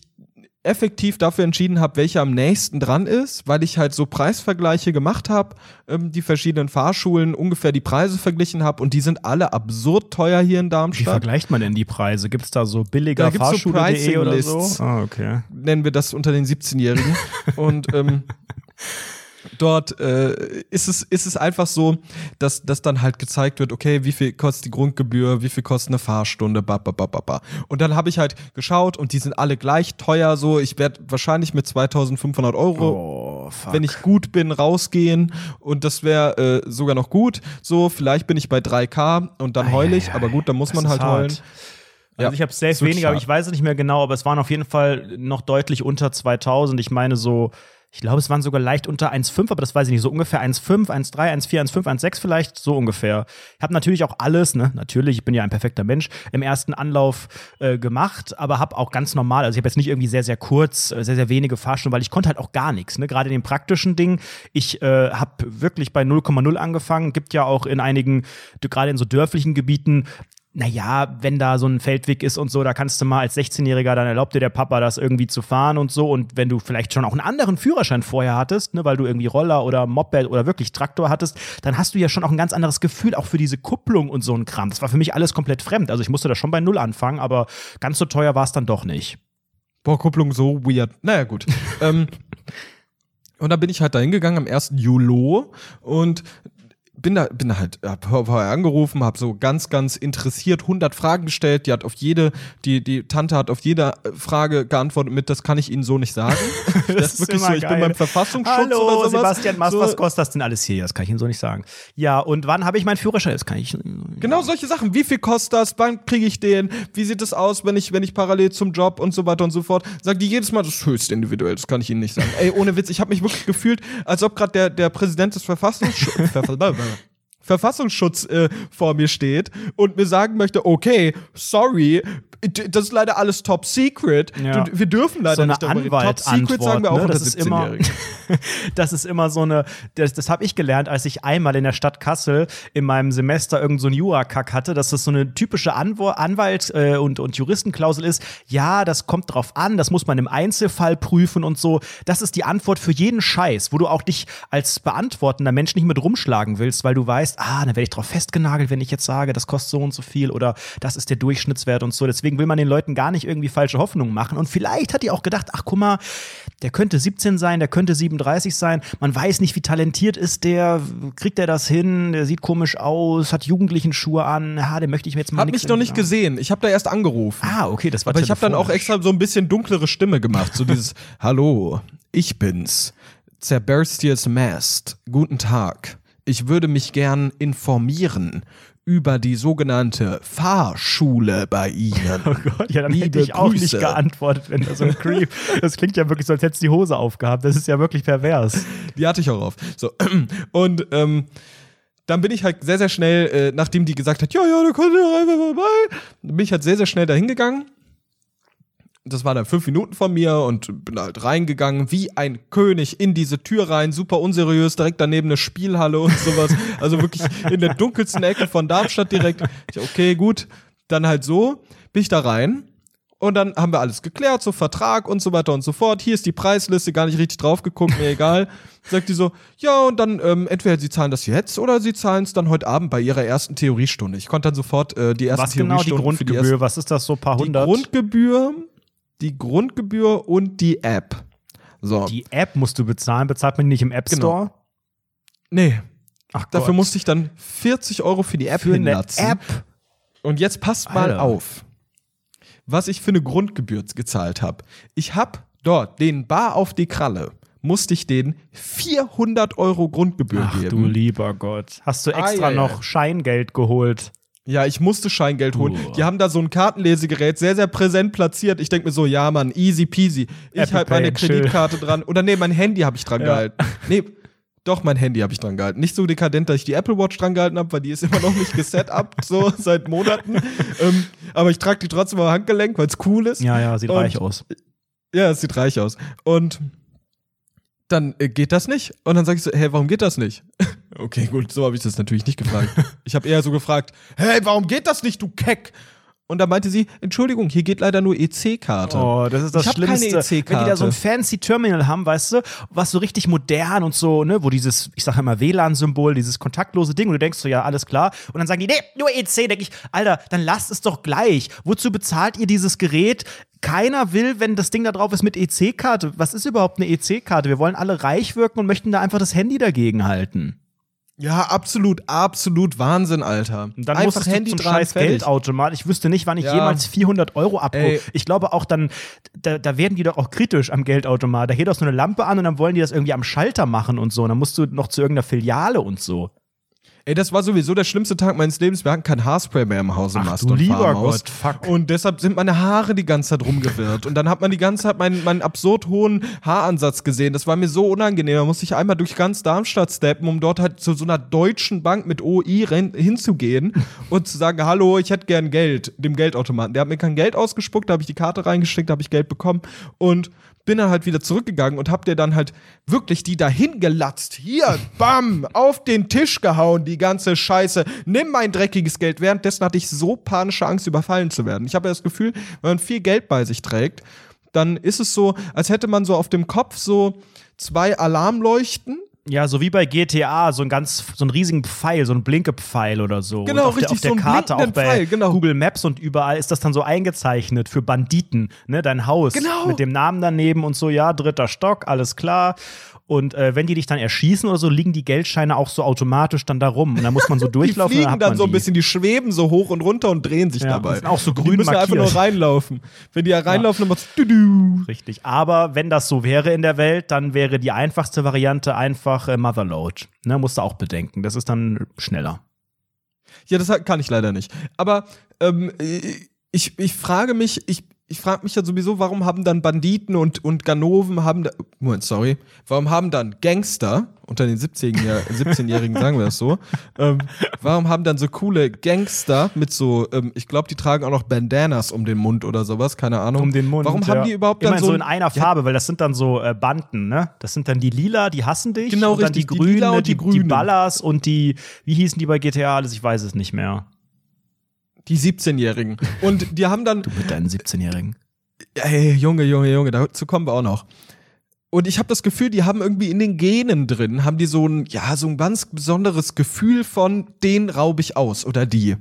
effektiv dafür entschieden habe, welcher am nächsten dran ist, weil ich halt so Preisvergleiche gemacht habe, ähm, die verschiedenen Fahrschulen ungefähr die Preise verglichen habe und die sind alle absurd teuer hier in Wie Darmstadt. vergleicht man denn die Preise? Gibt es da so Da billiger so Fahrschule.de oder so? Ah, okay. nennen wir das unter den 17-Jährigen. und ähm, (laughs) dort äh, ist, es, ist es einfach so, dass, dass dann halt gezeigt wird, okay, wie viel kostet die Grundgebühr, wie viel kostet eine Fahrstunde, ba, ba, ba, ba, ba. Und dann habe ich halt geschaut und die sind alle gleich teuer, so ich werde wahrscheinlich mit 2500 Euro Oh, wenn ich gut bin, rausgehen und das wäre äh, sogar noch gut. So, vielleicht bin ich bei 3K und dann heul ich, aber gut, dann muss man halt hart. heulen. Also Ja, ich habe safe weniger, aber ich weiß es nicht mehr genau, aber es waren auf jeden Fall noch deutlich unter 2000. Ich meine so, ich glaube, es waren sogar leicht unter 1,5, aber das weiß ich nicht, so ungefähr 1,5, 1,3, 1,4, 1,5, 1,6 vielleicht, so ungefähr. Ich habe natürlich auch alles, ne, natürlich, ich bin ja ein perfekter Mensch, im ersten Anlauf äh, gemacht, aber habe auch ganz normal, also ich habe jetzt nicht irgendwie sehr, sehr kurz, äh, sehr, sehr wenige Fahrstunden, weil ich konnte halt auch gar nichts, ne, gerade in den praktischen Dingen. Ich äh, habe wirklich bei 0,0 angefangen, gibt ja auch in einigen, gerade in so dörflichen Gebieten, naja, wenn da so ein Feldweg ist und so, da kannst du mal als 16-Jähriger, dann erlaubt dir der Papa das irgendwie zu fahren und so. Und wenn du vielleicht schon auch einen anderen Führerschein vorher hattest, ne, weil du irgendwie Roller oder Moped oder wirklich Traktor hattest, dann hast du ja schon auch ein ganz anderes Gefühl, auch für diese Kupplung und so ein Kram. Das war für mich alles komplett fremd. Also ich musste da schon bei Null anfangen, aber ganz so teuer war es dann doch nicht. Boah, Kupplung so weird. Naja, gut. (laughs) ähm, und dann bin ich halt da hingegangen am 1. Juli und bin da, bin da halt, hab vorher angerufen, hab so ganz, ganz interessiert 100 Fragen gestellt. Die hat auf jede, die, die Tante hat auf jede Frage geantwortet mit, das kann ich Ihnen so nicht sagen. (laughs) das, ist wirklich so, ich bin geil. beim Verfassungsschutz Hallo, oder sowas. Sebastian Mast, so, was kostet das denn alles hier? Das kann ich Ihnen so nicht sagen. Ja, und wann habe ich meinen Führerschein? Das kann ich. Genau solche Sachen. Wie viel kostet das? Wann kriege ich den? Wie sieht es aus, wenn ich, wenn ich parallel zum Job und so weiter und so fort? Sagt die jedes Mal, das ist höchst individuell, das kann ich Ihnen nicht sagen. Ey, ohne Witz, ich habe mich wirklich gefühlt, als ob gerade der, der Präsident des Verfassungsschutzes (laughs) Verfassungsschutz äh, vor mir steht und mir sagen möchte, okay, sorry, das ist leider alles top secret. Ja. Wir dürfen leider so eine nicht darüber reden. Top secret sagen wir auch ne? das ist immer 17-Jährigen. (laughs) das ist immer so eine das, das habe ich gelernt als ich einmal in der Stadt Kassel in meinem Semester irgend so einen Jura-Kack hatte dass das so eine typische Anwor Anwalt äh, und und Juristenklausel ist ja das kommt drauf an das muss man im Einzelfall prüfen und so das ist die Antwort für jeden Scheiß wo du auch dich als beantwortender Mensch nicht mit rumschlagen willst weil du weißt ah dann werde ich drauf festgenagelt wenn ich jetzt sage das kostet so und so viel oder das ist der Durchschnittswert und so deswegen will man den Leuten gar nicht irgendwie falsche Hoffnungen machen und vielleicht hat die auch gedacht ach guck mal der könnte 17 sein, der könnte 37 sein. Man weiß nicht, wie talentiert ist der, kriegt er das hin, der sieht komisch aus, hat jugendlichen Schuhe an, ja, den möchte ich mir jetzt mal Hab nix mich noch nicht sagen. gesehen. Ich habe da erst angerufen. Ah, okay, das war Aber ich habe dann auch extra so ein bisschen dunklere Stimme gemacht. So dieses (laughs) Hallo, ich bin's. Zerberstius Mast. Guten Tag. Ich würde mich gern informieren über die sogenannte Fahrschule bei Ihnen. (laughs) Oh Gott, ja, dann hätte Liebe ich auch nicht Grüße. geantwortet, wenn da so ein Creep. (laughs) Das klingt ja wirklich so, als hättest du die Hose aufgehabt. Das ist ja wirklich pervers. Die hatte ich auch auf. So. (clears throat) Und ähm, dann bin ich halt sehr, sehr schnell, äh, nachdem die gesagt hat, ja, ja, da kommt ihr einfach vorbei, bin ich halt sehr, sehr schnell dahin gegangen. Das war dann fünf Minuten von mir und bin halt reingegangen, wie ein König in diese Tür rein, super unseriös, direkt daneben eine Spielhalle und sowas. Also wirklich in der dunkelsten Ecke von Darmstadt direkt. Ich, okay, gut. Dann halt so, bin ich da rein. Und dann haben wir alles geklärt, so Vertrag und so weiter und so fort. Hier ist die Preisliste, gar nicht richtig drauf geguckt, mir egal. Sagt die so, ja, und dann ähm, entweder sie zahlen das jetzt oder sie zahlen es dann heute Abend bei ihrer ersten Theoriestunde. Ich konnte dann sofort äh, die ersten Was genau die für die Grundgebühr? Was ist das so, paar die hundert? Grundgebühr, die Grundgebühr und die App. So. Die App musst du bezahlen. Bezahlt man die nicht im App Genau. Store? nee, Ach dafür Gott. musste ich dann 40 Euro für die App für eine hinlatzen. App. Und jetzt passt mal Alter. auf, was ich für eine Grundgebühr gezahlt habe. Ich habe dort den Bar auf die Kralle, musste ich den 400 Euro Grundgebühr Ach du geben. lieber Gott. Hast du extra Ei, ei, noch ei. Scheingeld geholt? Ja, ich musste Scheingeld holen. Uh. Die haben da so ein Kartenlesegerät sehr, sehr präsent platziert. Ich denke mir so, ja, Mann, easy peasy. Ich Apple halt Pay meine chill. Kreditkarte dran. Oder nee, mein Handy habe ich dran Ja. gehalten. (laughs) Nee, doch, mein Handy habe ich dran gehalten. Nicht so dekadent, dass ich die Apple Watch dran gehalten habe, weil die ist immer noch nicht gesetupt, (laughs) so seit Monaten. ähm, aber ich trage die trotzdem am Handgelenk, weil es cool ist. Ja, ja, sieht Und- reich aus. Ja, es sieht reich aus. Und dann äh, geht das nicht. Und dann sag ich so, hey, warum geht das nicht? Okay, gut, so habe ich das natürlich nicht gefragt. (laughs) ich habe eher so gefragt, hey, warum geht das nicht, du Keck? Und da meinte sie, Entschuldigung, hier geht leider nur EC-Karte. Oh, das ist das Ich hab keine Schlimmste. EC-Karte. Wenn die da so ein fancy Terminal haben, weißt du, was so richtig modern und so, ne, wo dieses, ich sag immer WLAN-Symbol, dieses kontaktlose Ding, und du denkst so, ja, alles klar. Und dann sagen die, nee, nur EC, denke ich, Alter, dann lasst es doch gleich. Wozu bezahlt ihr dieses Gerät? Keiner will, wenn das Ding da drauf ist mit EC-Karte. Was ist überhaupt eine EC-Karte? Wir wollen alle reich wirken und möchten da einfach das Handy dagegen halten. Ja, absolut, absolut Wahnsinn, Alter. Und dann Einfach musst du Handy zum dran, scheiß fertig. Geldautomat. Ich wüsste nicht, wann ich Ja. jemals 400 Euro abrufe. Ich glaube auch dann, da, da werden die doch auch kritisch am Geldautomat. Da geht doch so eine Lampe an und dann wollen die das irgendwie am Schalter machen und so. Und dann musst du noch zu irgendeiner Filiale und so. Ey, das war sowieso der schlimmste Tag meines Lebens. Wir hatten kein Haarspray mehr im Haus im Ach, du und lieber. Gott, fuck. Und deshalb sind meine Haare die ganze Zeit rumgewirrt. Und dann hat man die ganze Zeit meinen, meinen absurd hohen Haaransatz gesehen. Das war mir so unangenehm. Da musste ich einmal durch ganz Darmstadt steppen, um dort halt zu so einer deutschen Bank mit OI hinzugehen (laughs) und zu sagen, hallo, ich hätte gern Geld, dem Geldautomaten. Der hat mir kein Geld ausgespuckt, da habe ich die Karte reingesteckt, da habe ich Geld bekommen und bin dann halt wieder zurückgegangen und hab dir dann halt wirklich die dahin gelatzt. Hier, (laughs) bam, auf den Tisch gehauen, die ganze Scheiße. Nimm mein dreckiges Geld. Währenddessen hatte ich so panische Angst, überfallen zu werden. Ich habe ja das Gefühl, wenn man viel Geld bei sich trägt, dann ist es so, als hätte man so auf dem Kopf so zwei Alarmleuchten. Ja, so wie bei GTA, so ein ganz, so einen riesigen Pfeil, so ein Blinkepfeil oder so. Genau, und auf richtig, der, auf der so einen Karte, auch bei Pfeil, genau. Google Maps und überall ist das dann so eingezeichnet für Banditen, ne, dein Haus. Genau. Mit dem Namen daneben und so, ja, dritter Stock, alles klar. Und äh, wenn die dich dann erschießen oder so, liegen die Geldscheine auch so automatisch dann da rum. Und dann muss man so (laughs) Die durchlaufen. fliegen hat dann man so ein die. bisschen, die schweben so hoch und runter und drehen sich Ja, dabei. sind auch so Und die grün müssen einfach nur markiert. reinlaufen. Wenn die ja reinlaufen, dann macht's du -du. Richtig. Aber wenn das so wäre in der Welt, dann wäre die einfachste Variante einfach äh, Motherload. Ne, musst du auch bedenken. Das ist dann schneller. Ja, das kann ich leider nicht. Aber ähm, ich, ich frage mich, ich, ich frage mich ja sowieso, warum haben dann Banditen und, und Ganoven haben da, Moment, sorry, warum haben dann Gangster unter den 17-Jährigen, (laughs) 17-Jährigen sagen wir das so, ähm, warum haben dann so coole Gangster mit so, ähm, ich glaube, die tragen auch noch Bandanas um den Mund oder sowas, keine Ahnung. Um den Mund. Warum ja. haben die überhaupt Immer dann so, so in einer Farbe, weil das sind dann so äh, Banden, ne? Das sind dann die Lila, die hassen dich. Genau, und dann richtig, die die Grünen, Lila und die, die Grünen. die Ballas und die, wie hießen die bei GTA alles? Ich weiß es nicht mehr. Die 17-Jährigen. Und die haben dann Du mit deinen 17-Jährigen. Ey, Junge, Junge, Junge, dazu kommen wir auch noch. Und ich habe das Gefühl, die haben irgendwie in den Genen drin, haben die so ein, ja, so ein ganz besonderes Gefühl von, den raub ich aus oder die.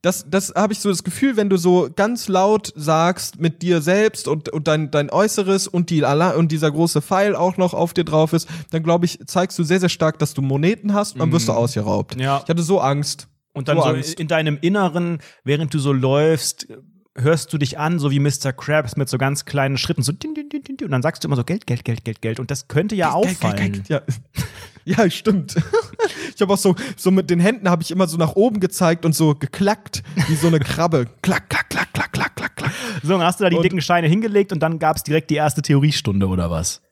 Das, das habe ich so das Gefühl, wenn du so ganz laut sagst mit dir selbst und, und dein, dein Äußeres und, die, und dieser große Pfeil auch noch auf dir drauf ist, dann glaube ich, zeigst du sehr, sehr stark, dass du Moneten hast und dann wirst du ausgeraubt. Ja. Ich hatte so Angst. Und dann so Angst. in deinem Inneren, während du so läufst, hörst du dich an, so wie Mr. Krabs mit so ganz kleinen Schritten, so din, din, din, din, und dann sagst du immer so Geld, Geld, Geld, Geld, Geld. Und das könnte ja auffallen. Ja. (laughs) Ja, stimmt. Ich habe auch so, so mit den Händen habe ich immer so nach oben gezeigt und so geklackt, wie so eine Krabbe. (laughs) Klack, klack, klack, klack, klack, klack, klack. So, dann hast du da die Und- dicken Steine hingelegt und dann gab es direkt die erste Theoriestunde oder was?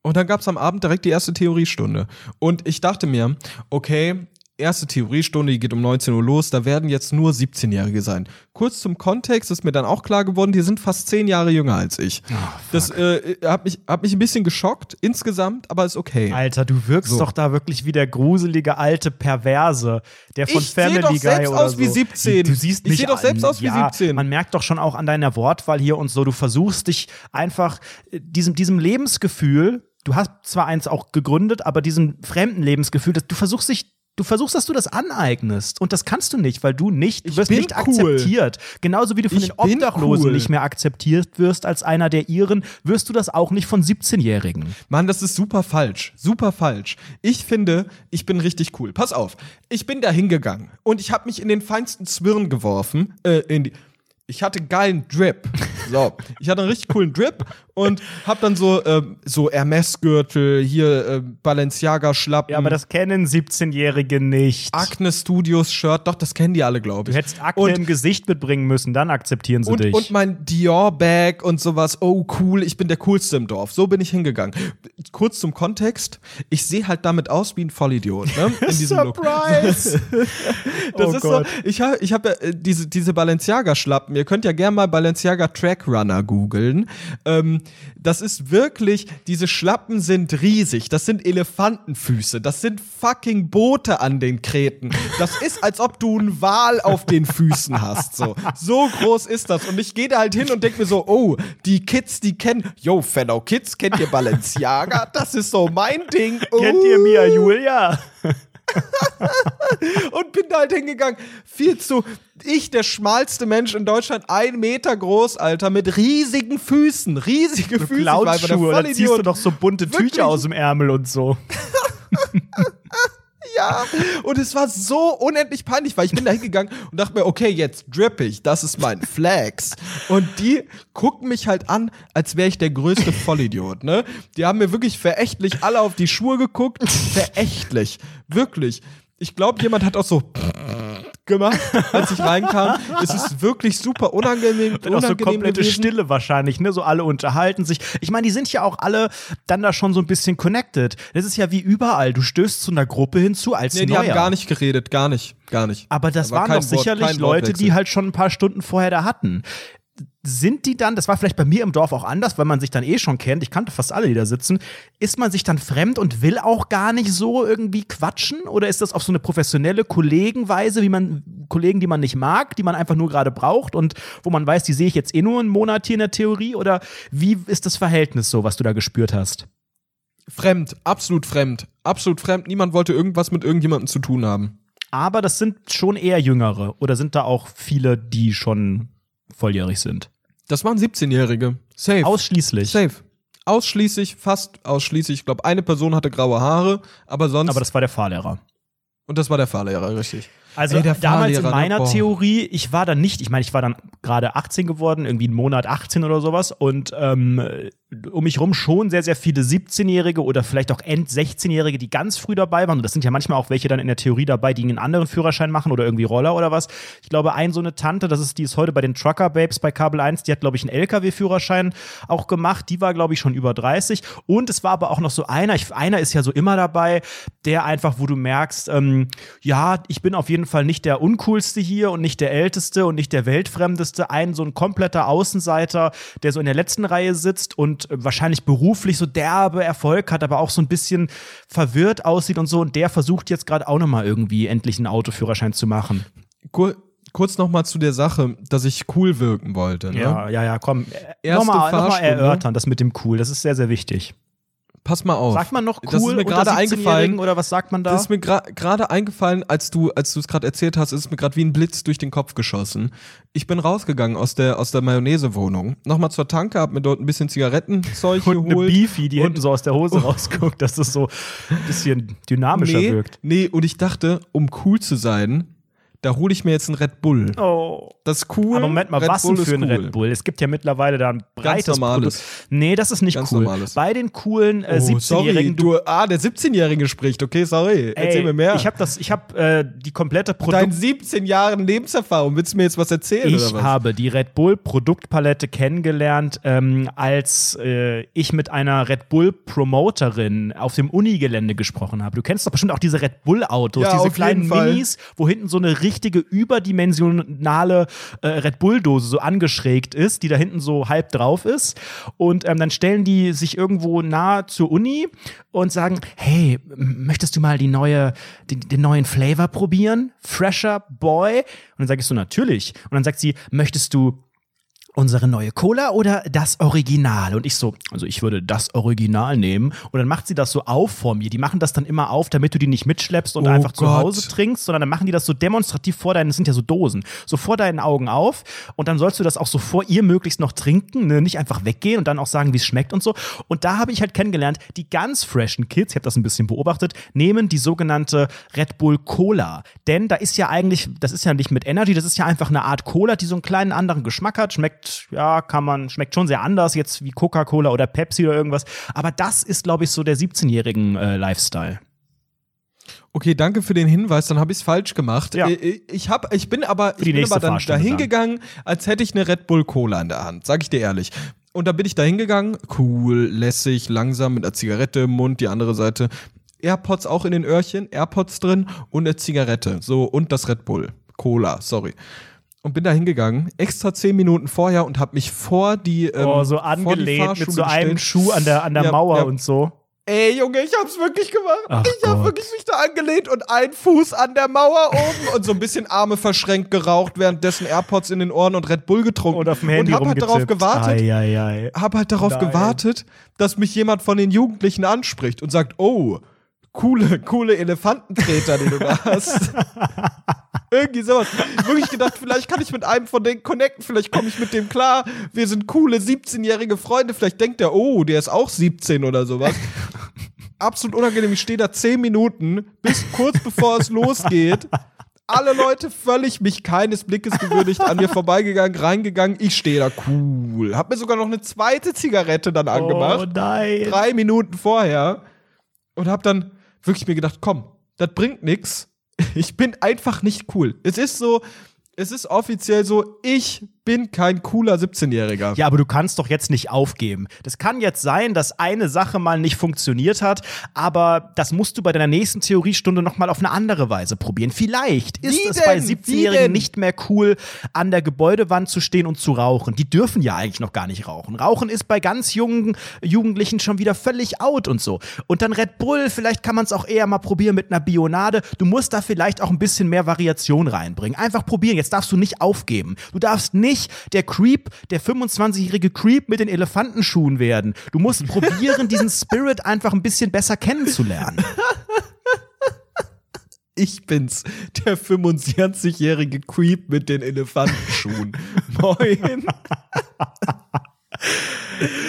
Und dann gab es am Abend direkt die erste Theoriestunde. Und ich dachte mir, okay, erste Theoriestunde, die geht um 19 Uhr los, da werden jetzt nur 17-Jährige sein. Kurz zum Kontext ist mir dann auch klar geworden, die sind fast 10 Jahre jünger als ich. das äh, hat, mich, hat mich ein bisschen geschockt insgesamt, aber ist okay. Alter, du wirkst So. doch da wirklich wie der gruselige alte Perverse, der von Ich Family doch Guy selbst oder aus so. wie 17. Du siehst Ich nicht seh doch selbst an- aus wie ja, 17. Man merkt doch schon auch an deiner Wortwahl hier und so, du versuchst dich einfach äh, diesem, diesem Lebensgefühl, du hast zwar eins auch gegründet, aber diesem fremden Lebensgefühl, dass du versuchst dich Du versuchst, dass du das aneignest. Und das kannst du nicht, weil du nicht, du Ich wirst nicht cool. akzeptiert. Genauso wie du von Ich den Obdachlosen cool. nicht mehr akzeptiert wirst als einer der ihren, wirst du das auch nicht von 17-Jährigen. Mann, das ist super falsch. Super falsch. Ich finde, ich bin richtig cool. Pass auf. Ich bin da hingegangen und ich habe mich in den feinsten Zwirn geworfen. Äh, in die ich hatte geilen Drip. So, ich hatte einen richtig coolen Drip und hab dann so ähm, so Hermes-Gürtel, hier äh, Balenciaga-Schlappen, Ja, aber das kennen 17-Jährige nicht. Acne Studios Shirt. Doch, das kennen die alle, glaube ich. Du hättest Akne Und- im Gesicht mitbringen müssen, dann akzeptieren sie und, dich. und mein Dior-Bag und sowas. Oh, cool, ich bin der Coolste im Dorf. So bin ich hingegangen. Kurz zum Kontext. Ich sehe halt damit aus wie ein Vollidiot, ne? (laughs) In diesem Look. Surprise! (laughs) Das Oh ist Gott. so, ich habe ich hab ja äh, diese, diese Balenciaga-Schlappen. Ihr könnt ja gerne mal Balenciaga Track Runner googeln. Ähm, das ist wirklich, diese Schlappen sind riesig. Das sind Elefantenfüße. Das sind fucking Boote an den Kreten. Das ist, als ob du einen Wal auf den Füßen hast. So, so groß ist das. Und ich gehe da halt hin und denke mir so, oh, die Kids, die kennen, yo, fellow Kids, kennt ihr Balenciaga? Das ist so mein Ding. Kennt ihr Mia Julia? (laughs) und bin da halt hingegangen. Viel zu. Ich, der schmalste Mensch in Deutschland, ein Meter groß, Alter, mit riesigen Füßen. Riesige Füße. Einfach der Cloud-Schuhe, da ziehst du doch so bunte Wirklich? Tücher aus dem Ärmel und so. (laughs) Ja. Und es war so unendlich peinlich, weil ich bin da hingegangen und dachte mir, okay, jetzt drip ich. Das ist mein Flex. Und die gucken mich halt an, als wäre ich der größte Vollidiot, ne? Die haben mir wirklich verächtlich alle auf die Schuhe geguckt. Verächtlich. Wirklich. Ich glaube, jemand hat auch so gemacht, als ich reinkam. Es ist wirklich super unangenehm. Dann auch so unangenehm komplette gewesen. Stille wahrscheinlich, ne? So alle unterhalten sich. Ich meine, die sind ja auch alle dann da schon so ein bisschen connected. Das ist ja wie überall. Du stößt zu einer Gruppe hinzu als Nee, die Neuer. haben gar nicht geredet, gar nicht, gar nicht. Aber das Da war waren doch Wort- sicherlich kein Leute, die halt schon ein paar Stunden vorher da hatten. Sind die dann, das war vielleicht bei mir im Dorf auch anders, weil man sich dann eh schon kennt, ich kannte fast alle, die da sitzen, ist man sich dann fremd und will auch gar nicht so irgendwie quatschen? Oder ist das auf so eine professionelle Kollegenweise, wie man, Kollegen, die man nicht mag, die man einfach nur gerade braucht und wo man weiß, die sehe ich jetzt eh nur einen Monat hier in der Theorie? Oder wie ist das Verhältnis so, was du da gespürt hast? Fremd, absolut fremd. Absolut fremd. Niemand wollte irgendwas mit irgendjemandem zu tun haben. Aber das sind schon eher Jüngere. Oder sind da auch viele, die schon volljährig sind? Das waren 17-Jährige. Safe. Ausschließlich. Safe. Ausschließlich, fast ausschließlich. Ich glaube, eine Person hatte graue Haare, aber sonst. Aber das war der Fahrlehrer. und das war der Fahrlehrer, richtig. Also Ey, damals in ne? meiner Boah. Theorie, ich war dann nicht, ich meine, ich war dann gerade 18 geworden, irgendwie einen Monat 18 oder sowas und ähm, um mich rum schon sehr, sehr viele 17-Jährige oder vielleicht auch End-16-Jährige, die ganz früh dabei waren. Und das sind ja manchmal auch welche dann in der Theorie dabei, die einen anderen Führerschein machen oder irgendwie Roller oder was. Ich glaube, ein so eine Tante, das ist, die ist heute bei den Trucker Babes bei Kabel 1, die hat, glaube ich, einen LKW-Führerschein auch gemacht. Die war, glaube ich, schon über 30. Und es war aber auch noch so einer, ich, einer ist ja so immer dabei, der einfach, wo du merkst, ähm, ja, ich bin auf jeden Fall nicht der Uncoolste hier und nicht der Älteste und nicht der Weltfremdeste. Ein so ein kompletter Außenseiter, der so in der letzten Reihe sitzt und äh, wahrscheinlich beruflich so derbe Erfolg hat, aber auch so ein bisschen verwirrt aussieht und so. Und der versucht jetzt gerade auch nochmal irgendwie endlich einen Autoführerschein zu machen. Kur kurz noch mal zu der Sache, dass ich cool wirken wollte. Ne? Ja, ja, ja, komm. Erste Nochmal noch mal Fahrstunde. erörtern, das mit dem cool. Das ist sehr, sehr wichtig. Pass mal auf. Sagt man noch cool Das ist mir gerade 17-Jährigen eingefallen. oder was sagt man da? Das ist mir gra- gerade eingefallen, als du als du es gerade erzählt hast, ist mir gerade wie ein Blitz durch den Kopf geschossen. Ich bin rausgegangen aus der aus der Mayonnaise-Wohnung, nochmal zur Tanke, hab mir dort ein bisschen Zigarettenzeug und eine geholt. Beefy, die und- hinten so aus der Hose rausguckt, dass das so ein bisschen dynamischer nee, wirkt. Nee, und ich dachte, um cool zu sein, da hole ich mir jetzt einen Red Bull. Oh. Das ist cool. Aber Moment mal, Red was Bull denn für ein cool. Red Bull? Es gibt ja mittlerweile da ein breites normales. Produkt. Nee, das ist nicht Ganz cool. normales. Bei den coolen äh, Oh, sorry, 17-Jährigen, du, ah, der 17-Jährige spricht, okay, sorry. Erzähl Ey, mir mehr. Ich habe das, ich habe äh, die komplette Dein Produkt. 17 Jahren Lebenserfahrung, willst du mir jetzt was erzählen Ich was? habe die Red Bull Produktpalette kennengelernt, ähm, als äh, ich mit einer Red Bull Promoterin auf dem Unigelände gesprochen habe. Du kennst doch bestimmt auch diese Red Bull Autos, Ja, diese kleinen. Minis, wo hinten so eine richtige überdimensionale äh, Red Bull Dose so angeschrägt ist, die da hinten so halb drauf ist. Und ähm, dann stellen die sich irgendwo nah zur Uni und sagen, hey, möchtest du mal die neue, den, den neuen Flavor probieren? Fresher Boy? Und dann sage ich so, natürlich. Und dann sagt sie, möchtest du unsere neue Cola oder das Original? Und ich so, also ich würde das Original nehmen. Und dann macht sie das so auf vor mir. Die machen das dann immer auf, damit du die nicht mitschleppst und Oh einfach zu Gott. Hause trinkst, sondern dann machen die das so demonstrativ vor deinen, das sind ja so Dosen, so vor deinen Augen auf. Und dann sollst du das auch so vor ihr möglichst noch trinken, ne? nicht einfach weggehen und dann auch sagen, wie es schmeckt und so. Und da habe ich halt kennengelernt, die ganz freshen Kids, ich habe das ein bisschen beobachtet, nehmen die sogenannte Red Bull Cola. Denn da ist ja eigentlich, das ist ja nicht mit Energy, das ist ja einfach eine Art Cola, die so einen kleinen anderen Geschmack hat. Schmeckt, ja, kann man, schmeckt schon sehr anders jetzt wie Coca-Cola oder Pepsi oder irgendwas. Aber das ist, glaube ich, so der 17-jährigen äh, Lifestyle. Okay, danke für den Hinweis, dann habe ich es falsch gemacht. Ja. Äh, Ich, hab, ich bin aber, ich bin aber dann dahin gegangen, als hätte ich eine Red Bull Cola in der Hand, sag ich dir ehrlich. Und da bin ich dahin gegangen, cool, lässig, langsam mit einer Zigarette im Mund, die andere Seite. AirPods auch in den Öhrchen, AirPods drin und eine Zigarette. So, und das Red Bull. Cola, sorry. Und bin da hingegangen, extra zehn Minuten vorher und habe mich vor die ähm, oh, so angelehnt mit so einem gestellt. Schuh an der, an der Ja, Mauer ja. und so. Ey, Junge, ich hab's wirklich gemacht. Ach ich hab Gott. wirklich mich da angelehnt und ein Fuß an der Mauer oben und so ein bisschen Arme verschränkt geraucht, währenddessen AirPods in den Ohren und Red Bull getrunken. Und auf dem Handy und hab halt darauf gewartet, Ei, ei, ei. hab halt darauf Nein. gewartet, dass mich jemand von den Jugendlichen anspricht und sagt, oh, coole, coole Elefantentreter, den du da hast. (laughs) Irgendwie sowas. Wirklich gedacht, vielleicht kann ich mit einem von denen connecten, vielleicht komme ich mit dem klar. Wir sind coole 17-jährige Freunde. Vielleicht denkt er, oh, der ist auch 17 oder sowas. Absolut unangenehm. Ich stehe da 10 Minuten, bis kurz bevor es losgeht. Alle Leute völlig mich keines Blickes gewürdigt, an mir vorbeigegangen, reingegangen. Ich stehe da cool. Hab mir sogar noch eine zweite Zigarette dann angemacht Oh nein. drei Minuten vorher und hab dann wirklich mir gedacht, komm, das bringt nix. Ich bin einfach nicht cool. Es ist so, es ist offiziell so, ich bin kein cooler 17-Jähriger. Ja, aber du kannst doch jetzt nicht aufgeben. Das kann jetzt sein, dass eine Sache mal nicht funktioniert hat, aber das musst du bei deiner nächsten Theoriestunde noch mal auf eine andere Weise probieren. Vielleicht ist Wie es bei denn? Wie 17-Jährigen denn? nicht mehr cool, an der Gebäudewand zu stehen und zu rauchen. Die dürfen ja eigentlich noch gar nicht rauchen. Rauchen ist bei ganz jungen Jugendlichen schon wieder völlig out und so. Und dann Red Bull, vielleicht kann man es auch eher mal probieren mit einer Bionade. Du musst da vielleicht auch ein bisschen mehr Variation reinbringen. Einfach probieren. Jetzt darfst du nicht aufgeben. Du darfst nicht der Creep, der 25-jährige Creep mit den Elefantenschuhen werden. Du musst (laughs) probieren, diesen Spirit einfach ein bisschen besser kennenzulernen. Ich bin's, der 25-jährige Creep mit den Elefantenschuhen. (laughs) Moin.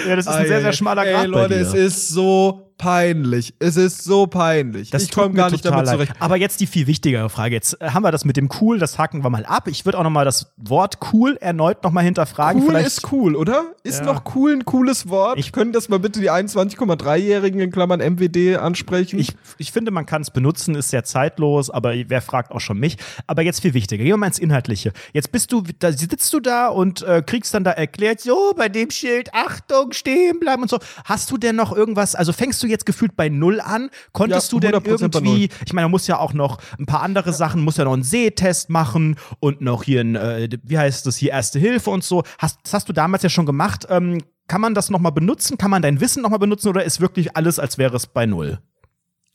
Ja, das ist ein sehr, sehr schmaler Grad Ey, Leute, es ist so peinlich. Es ist so peinlich. Das ich komme gar nicht damit leid. zurecht. Aber jetzt die viel wichtigere Frage. Jetzt äh, haben wir das mit dem cool, das haken wir mal ab. Ich würde auch noch mal das Wort cool erneut noch mal hinterfragen. Cool Vielleicht ist cool, oder? Ist Ja. noch cool ein cooles Wort? Ich- Können das mal bitte die 21,3-Jährigen in Klammern MWD ansprechen? Ich, ich finde, man kann es benutzen, ist sehr zeitlos, aber wer fragt auch schon mich. Aber jetzt viel wichtiger, gehen wir mal ins Inhaltliche. Jetzt bist du, da sitzt du da und äh, kriegst dann da erklärt, so bei dem Schild, Achtung, stehen bleiben und so. Hast du denn noch irgendwas, also fängst du jetzt gefühlt bei Null an? Konntest Ja, du denn 100% bei irgendwie, ich meine, man muss ja auch noch ein paar andere Sachen, muss ja noch einen Sehtest machen und noch hier ein, äh, wie heißt das hier, Erste Hilfe und so. Hast, das hast du damals ja schon gemacht. Ähm, kann man das nochmal benutzen? Kann man dein Wissen nochmal benutzen oder ist wirklich alles, als wäre es bei Null?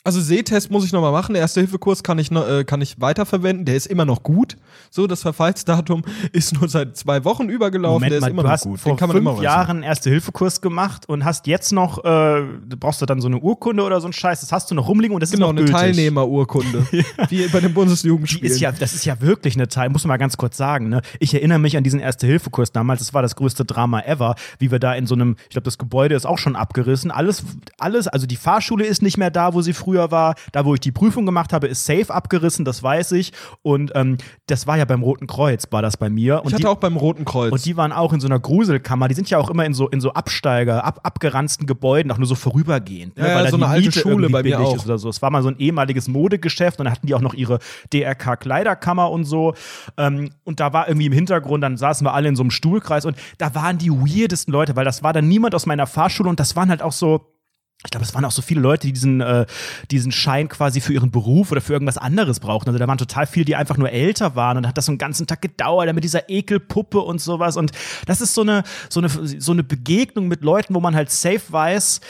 Also Sehtest muss ich noch mal machen. Der Erste-Hilfe-Kurs kann ich, äh, kann ich weiterverwenden. Der ist immer noch gut. So, das Verfallsdatum (laughs) ist nur seit zwei Wochen übergelaufen. Moment der ist mal, immer du noch hast gut. vor Den kann man immer fünf. Jahren Erste-Hilfe-Kurs gemacht und hast jetzt noch, äh, brauchst du dann so eine Urkunde oder so ein Scheiß, das hast du noch rumliegen und das Genau, ist noch eine gültig. Teilnehmerurkunde. (laughs) Wie bei den Die Bundesjugendspielen. ist ja, das ist ja wirklich eine Teil, muss man mal ganz kurz sagen. Ne? Ich erinnere mich an diesen Erste-Hilfe-Kurs damals, das war das größte Drama ever, wie wir da in so einem, ich glaube, das Gebäude ist auch schon abgerissen. Alles, alles, also die Fahrschule ist nicht mehr da, wo sie früher früher war. Da, wo ich die Prüfung gemacht habe, ist safe abgerissen, das weiß ich. Und ähm, das war ja beim Roten Kreuz, war das bei mir. Und ich hatte die, auch beim Roten Kreuz. und die waren auch in so einer Gruselkammer. Die sind ja auch immer in so, in so Absteiger, ab, abgeranzten Gebäuden, auch nur so vorübergehend. ne, Ja, ja, weil da so eine alte Miete Schule bei mir auch. ist oder so. Es war mal so ein ehemaliges Modegeschäft und dann hatten die auch noch ihre DRK-Kleiderkammer und so. Ähm, und da war irgendwie im Hintergrund, dann saßen wir alle in so einem Stuhlkreis und da waren die weirdesten Leute, weil das war dann niemand aus meiner Fahrschule und das waren halt auch so. Ich glaube, es waren auch so viele Leute, die diesen, äh, diesen Schein quasi für ihren Beruf oder für irgendwas anderes brauchten. Also da waren total viele, die einfach nur älter waren und hat das so einen ganzen Tag gedauert, dann mit dieser Ekelpuppe und sowas. Und das ist so eine, so eine, so eine Begegnung mit Leuten, wo man halt safe weiß,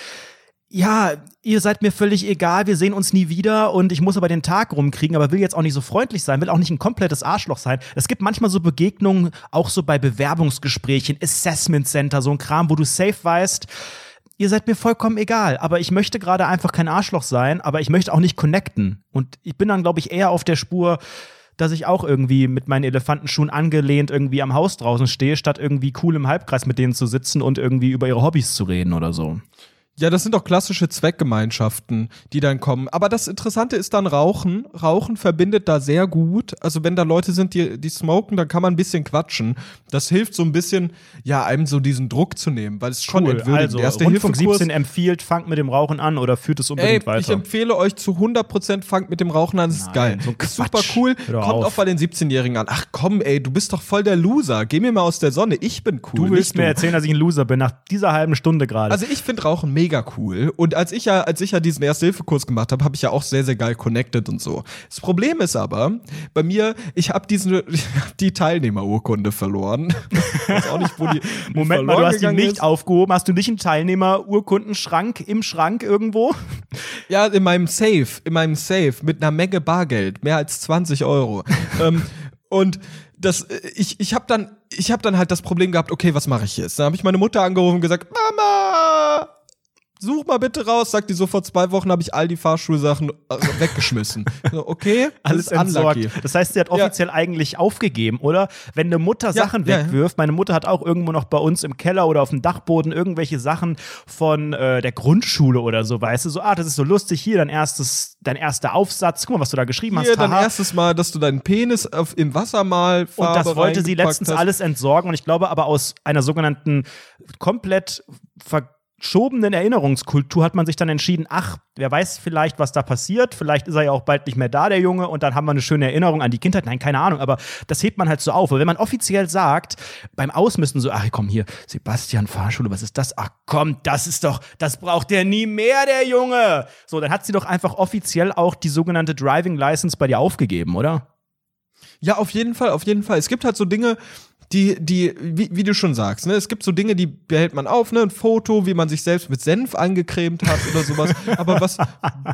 ja, ihr seid mir völlig egal, wir sehen uns nie wieder und ich muss aber den Tag rumkriegen, aber will jetzt auch nicht so freundlich sein, will auch nicht ein komplettes Arschloch sein. Es gibt manchmal so Begegnungen, auch so bei Bewerbungsgesprächen, Assessment Center, so ein Kram, wo du safe weißt, ihr seid mir vollkommen egal, aber ich möchte gerade einfach kein Arschloch sein, aber ich möchte auch nicht connecten. Und ich bin dann, glaube ich, eher auf der Spur, dass ich auch irgendwie mit meinen Elefantenschuhen angelehnt irgendwie am Haus draußen stehe, statt irgendwie cool im Halbkreis mit denen zu sitzen und irgendwie über ihre Hobbys zu reden oder so. Ja, das sind doch klassische Zweckgemeinschaften, die dann kommen. Aber das Interessante ist dann Rauchen. Rauchen verbindet da sehr gut. Also wenn da Leute sind, die, die smoken, dann kann man ein bisschen quatschen. Das hilft so ein bisschen, ja, einem so diesen Druck zu nehmen, weil es schon entwürdigend. Also, Der erste Rundfunk Hilfekurs- 17 empfiehlt, fangt mit dem Rauchen an oder führt es Ey, unbedingt ich weiter. empfehle euch zu 100% fangt mit dem Rauchen an, das ist Nein, geil. so ist super cool, kommt auf. auch bei den 17-Jährigen an. Ach komm, ey, du bist doch voll der Loser. Geh mir mal aus der Sonne, ich bin cool. du willst mir erzählen, dass ich ein Loser bin, nach dieser halben Stunde gerade. Also ich finde Rauchen mega cool. Und als ich ja, als ich ja diesen Erste-Hilfe-Kurs gemacht habe, habe ich ja auch sehr, sehr geil connected und so. Das Problem ist aber, bei mir, ich habe diese, (laughs) ich hab die Teilnehmerurkunde verloren. Ich weiß auch nicht, wo die Moment mal, du hast die nicht ist. aufgehoben. Hast du nicht einen Teilnehmerurkundenschrank im Schrank irgendwo? Ja, in meinem Safe, in meinem Safe mit einer Menge Bargeld, mehr als 20 Euro. (laughs) ähm, und das, ich, ich habe dann, ich habe dann halt das Problem gehabt, okay, was mache ich jetzt? Dann habe ich meine Mutter angerufen und gesagt, Mama, such mal bitte raus. Sagt die so, vor zwei Wochen habe ich all die Fahrschulsachen äh, weggeschmissen. (laughs) so, okay, Alles ist unlucky. entsorgt. Das heißt, sie hat offiziell eigentlich aufgegeben, oder? Wenn eine Mutter Ja, Sachen ja, ja. wegwirft, meine Mutter hat auch irgendwo noch bei uns im Keller oder auf dem Dachboden irgendwelche Sachen von äh, der Grundschule oder so, weißt du, so, ah, das ist so lustig, hier dein erstes, dein erster Aufsatz, guck mal, was du da geschrieben Hier hast. dein haha. erstes Mal, dass du deinen Penis auf, im Wasser mal Und das wollte sie letztens hast. alles entsorgen und ich glaube aber aus einer sogenannten komplett verschobenen Erinnerungskultur hat man sich dann entschieden, ach, wer weiß vielleicht, was da passiert, vielleicht ist er ja auch bald nicht mehr da, der Junge, und dann haben wir eine schöne Erinnerung an die Kindheit. Nein, keine Ahnung, aber das hebt man halt so auf. Weil wenn man offiziell sagt, beim Ausmisten so, ach komm hier, Sebastian Fahrschule, was ist das? Ach komm, das ist doch, das braucht der nie mehr, der Junge. So, dann hat sie doch einfach offiziell auch die sogenannte Driving License bei dir aufgegeben, oder? Ja, auf jeden Fall, auf jeden Fall. Es gibt halt so Dinge, die, die, wie, wie du schon sagst, ne, es gibt so Dinge, die behält man auf, ne, ein Foto, wie man sich selbst mit Senf angecremt hat oder sowas. (laughs) Aber was,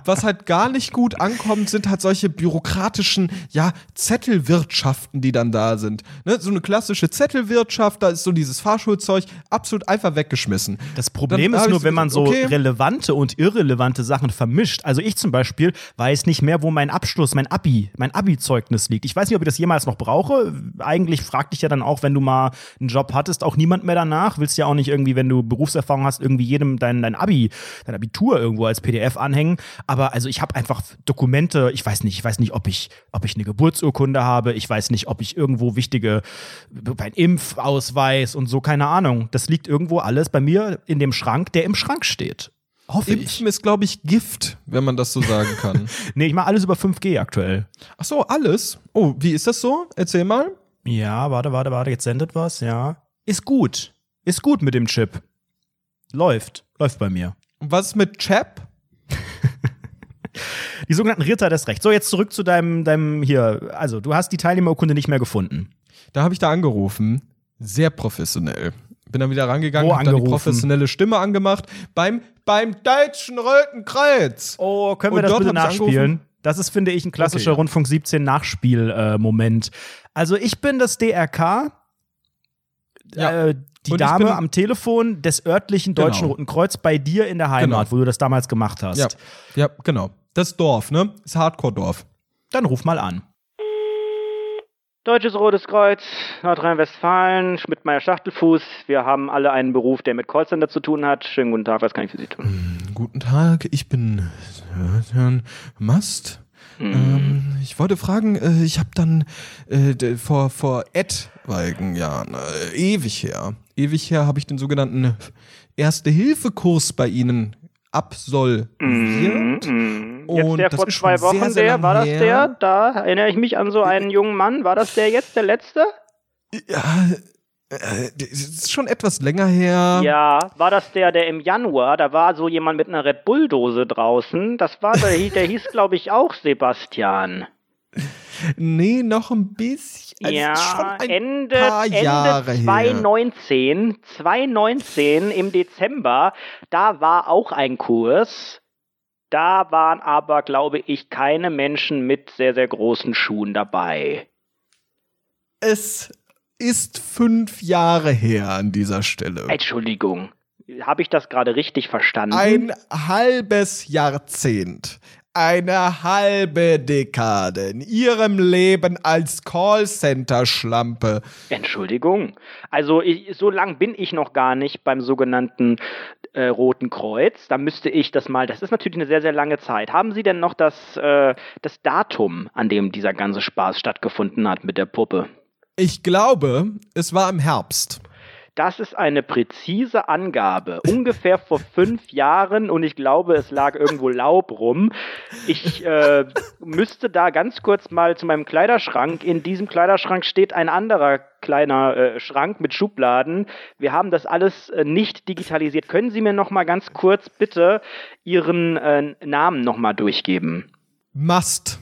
was halt gar nicht gut ankommt, sind halt solche bürokratischen, ja, Zettelwirtschaften, die dann da sind. Ne, so eine klassische Zettelwirtschaft, da ist so dieses Fahrschulzeug absolut einfach weggeschmissen. Das Problem Dann ist nur, ich wenn man so okay. relevante und irrelevante Sachen vermischt. Also ich zum Beispiel weiß nicht mehr, wo mein Abschluss, mein Abi, mein Abi-Zeugnis liegt. Ich weiß nicht, ob ich das jemals noch brauche. Eigentlich fragt dich ja dann auch, wenn du mal einen Job hattest, auch niemand mehr danach. Willst ja auch nicht irgendwie, wenn du Berufserfahrung hast, irgendwie jedem dein, dein Abi, dein Abitur irgendwo als PDF anhängen. Aber also ich habe einfach Dokumente, ich weiß nicht, ich weiß nicht, ob ich, ob ich eine Geburtsurkunde habe, ich weiß nicht, ob ich irgendwo wichtige, ein Impfausweis und so, keine Ahnung. Das liegt irgendwo alles bei mir in dem Schrank, der im Schrank steht. Hoffe ich. Impfen ist, glaube ich, Gift, wenn man das so sagen kann. (laughs) Nee, ich mache alles über 5G aktuell. Ach so, alles? Oh, wie ist das so? Erzähl mal. Ja, warte, warte, warte, jetzt sendet was, ja. Ist gut. Ist gut mit dem Chip. Läuft. Läuft bei mir. Und was ist mit Chap? Die sogenannten Ritter des Rechts. So, jetzt zurück zu deinem, deinem hier. Also, du hast die Teilnehmerurkunde nicht mehr gefunden. Da habe ich da angerufen. Sehr professionell. Bin dann wieder rangegangen, Wo hab dann die professionelle Stimme angemacht. Beim, beim Deutschen Roten Kreuz. Oh, können wir Und das bitte nachspielen? Das ist, finde ich, ein klassischer Okay. Rundfunk 17 Nachspiel-Moment. also, ich bin das DRK. Ja. Äh, die Und Dame am Telefon des örtlichen Deutschen Genau. Roten Kreuz bei dir in der Heimat, Genau. wo du das damals gemacht hast. Ja, ja, genau. Das Dorf, ne? Das Hardcore-Dorf. Dann ruf mal an. Deutsches Rotes Kreuz, Nordrhein-Westfalen, Schmidt-Meyer Schachtelfuß. Wir haben alle einen Beruf, der mit Callcenter zu tun hat. Schönen guten Tag, was kann ich für Sie tun? Guten Tag, ich bin Herrn Mast. Ähm, ich wollte fragen, äh, ich habe dann äh, vor, vor etwaigen Jahren, äh, ewig her, ewig her habe ich den sogenannten Erste-Hilfe-Kurs bei Ihnen absolviert. Mhm. Jetzt Und der das vor zwei schon sehr, Wochen, sehr der, war das her. der? Da erinnere ich mich an so einen jungen Mann. War das der jetzt, der letzte? Ja, äh, das ist schon etwas länger her. Ja, war das der, der im Januar, da war so jemand mit einer Red Bull-Dose draußen. Das war der, hieß- der hieß, (laughs) glaube ich, auch Sebastian. Nee, noch ein bisschen. Also ja, schon ein Ende, paar Ende Jahre her. 2019, 2019 im Dezember, da war auch ein Kurs. Da waren aber, glaube ich, keine Menschen mit sehr, sehr großen Schuhen dabei. Es ist fünf Jahre her an dieser Stelle. Entschuldigung, habe ich das gerade richtig verstanden? Ein halbes Jahrzehnt. Eine halbe Dekade in ihrem Leben als Callcenter-Schlampe. Entschuldigung. Also ich, so lang bin ich noch gar nicht beim sogenannten äh, Roten Kreuz. Da müsste ich das mal. Das ist natürlich eine sehr, sehr lange Zeit. Haben Sie denn noch das, äh, das Datum, an dem dieser ganze Spaß stattgefunden hat mit der Puppe? Ich glaube, es war im Herbst. Das ist eine präzise Angabe. Ungefähr vor fünf Jahren und ich glaube, es lag irgendwo Laub rum. Ich äh, müsste da ganz kurz mal zu meinem Kleiderschrank. In diesem Kleiderschrank steht ein anderer kleiner äh, Schrank mit Schubladen. Wir haben das alles äh, nicht digitalisiert. Können Sie mir noch mal ganz kurz bitte Ihren äh, Namen noch mal durchgeben? Mast.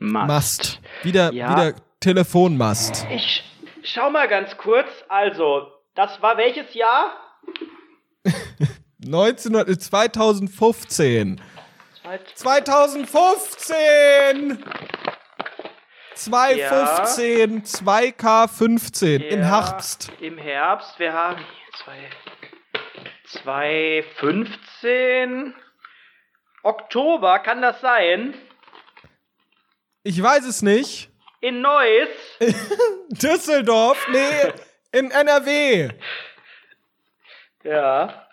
Mast. Mast. Wieder, Ja. wieder Telefonmast. Ich schau mal ganz kurz. Also, das war welches Jahr? 1900, äh, 2015. 2015! 215, 2K15 im Ja, Herbst. Im Herbst. Wir haben hier zwei, 2015. Oktober, kann das sein? Ich weiß es nicht. In Neuss. (laughs) Düsseldorf? Nee, in NRW. Ja.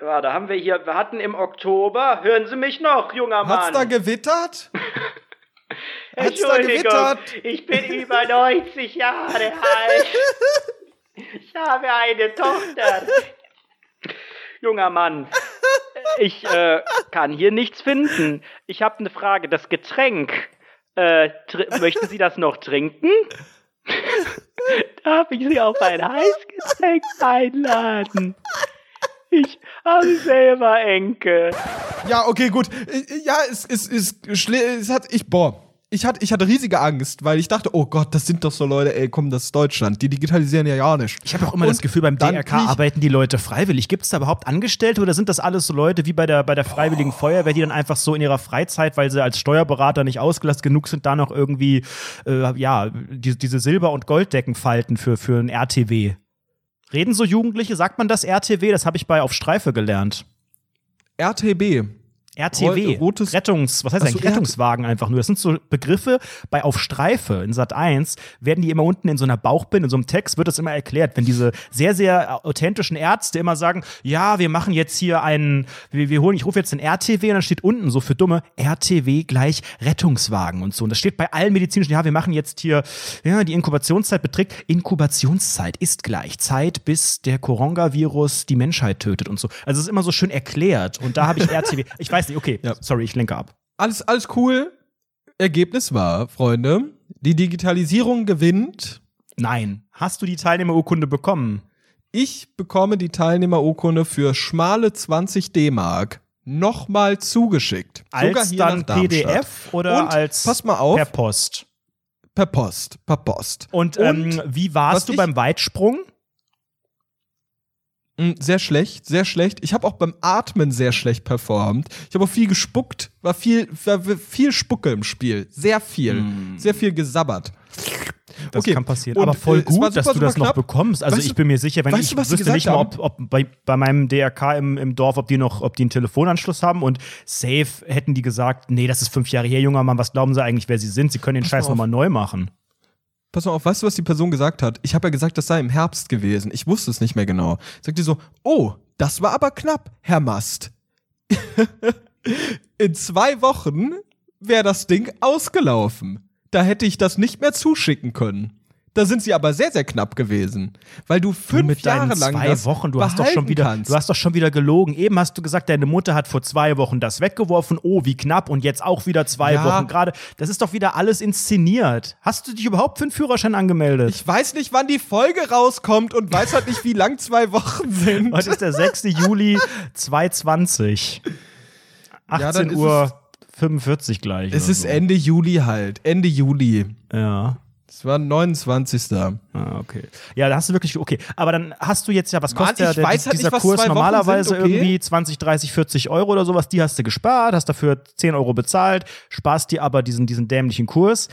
Ja, da haben wir hier, wir hatten im Oktober, hören Sie mich noch, junger Hat's da Mann? gewittert? (laughs) hat's da Entschuldigung, gewittert? ich bin über 90 Jahre (laughs) alt. Ich habe eine Tochter. Junger Mann, ich äh, kann hier nichts finden. Ich habe eine Frage. Das Getränk, äh, möchten Sie das noch trinken? (laughs) Darf ich Sie auf ein Heißgetränk einladen? Ich habe selber Enkel. Ja, okay, gut. Äh, Ja, es, es, es, es hat, ich, boah. Ich hatte, ich hatte riesige Angst, weil ich dachte, oh Gott, das sind doch so Leute, ey, komm, das ist Deutschland. Die digitalisieren ja ja nicht. Ich habe auch immer Und das Gefühl, beim DRK arbeiten die Leute freiwillig. Gibt es da überhaupt Angestellte oder sind das alles so Leute wie bei der, bei der Freiwilligen Feuerwehr, die dann einfach so in ihrer Freizeit, weil sie als Steuerberater nicht ausgelastet genug sind, da noch irgendwie, äh, ja, die, diese Silber- und Golddecken falten für, für ein RTW? Reden so Jugendliche? Sagt man das RTW? Das habe ich bei Auf Streife gelernt. RTB. RTW, Ro- rotes- Rettungs, was heißt Ach eigentlich Rettungswagen einfach nur. Das sind so Begriffe bei Auf Streife in Sat 1 werden die immer unten in so einer Bauchbinde, in so einem Text wird das immer erklärt, wenn diese sehr sehr authentischen Ärzte immer sagen, ja, wir machen jetzt hier einen wir, wir holen, ich rufe jetzt den RTW und dann steht unten so für dumme RTW gleich Rettungswagen und so und das steht bei allen medizinischen, ja, wir machen jetzt hier ja, die Inkubationszeit beträgt Inkubationszeit ist gleich Zeit bis der Coronavirus die Menschheit tötet und so. Also es ist immer so schön erklärt und da habe ich RTW, ich weiß nicht, okay, Ja. sorry, ich lenke ab. Alles, alles cool. Ergebnis war, Freunde, die Digitalisierung gewinnt. Nein. Hast du die Teilnehmerurkunde bekommen? Ich bekomme die Teilnehmerurkunde für schmale 20 D-Mark nochmal zugeschickt. Sogar Als hier dann nach. PDF oder Und, als pass mal auf, per Post? per Post, per Post. Und, Und ähm, wie warst du beim Weitsprung? Mm, Sehr schlecht, sehr schlecht. Ich habe auch beim Atmen sehr schlecht performt. Ich habe auch viel gespuckt, war viel, war viel Spucke im Spiel. Sehr viel. Sehr viel gesabbert. Das Okay. kann passieren. Und, Aber voll äh, gut, dass super, du das noch knapp. bekommst. Also Weißt ich bin mir sicher, wenn weißt ich du, wüsste nicht mal, ob, ob bei, bei meinem DRK im, im Dorf, ob die noch, ob die einen Telefonanschluss haben und safe hätten die gesagt, nee, das ist fünf Jahre her, junger Mann, was glauben sie eigentlich, wer sie sind? Sie können den Scheiß auf. nochmal neu machen. Pass mal auf, weißt du, was die Person gesagt hat? Ich habe ja gesagt, das sei im Herbst gewesen. Ich wusste es nicht mehr genau. Sagt die so, oh, das war aber knapp, Herr Mast. (laughs) In zwei Wochen wäre das Ding ausgelaufen. Da hätte ich das nicht mehr zuschicken können. Da sind sie aber sehr, sehr knapp gewesen. Weil du fünf mit Jahre lang zwei Wochen, du hast doch schon wieder, kannst. du hast doch schon wieder gelogen. Eben hast du gesagt, deine Mutter hat vor zwei Wochen das weggeworfen. Oh, wie knapp und jetzt auch wieder zwei Ja. Wochen gerade. Das ist doch wieder alles inszeniert. Hast du dich überhaupt für einen Führerschein angemeldet? Ich weiß nicht, wann die Folge rauskommt und weiß halt nicht, wie lang zwei Wochen sind. Heute ist der 6. Juli 2020. dann 18 ist Uhr 45 gleich. Es ist so. Ende Juli halt. Ende Juli. Ja. Es war 29. Ah, okay. Ja, da hast du wirklich, okay. Aber dann hast du jetzt ja, was Mann, kostet der, der, weiß halt dieser nicht, Kurs normalerweise sind, okay? irgendwie 20, 30, 40 Euro oder sowas. Die hast du gespart, hast dafür 10 Euro bezahlt, sparst dir aber diesen, diesen dämlichen Kurs.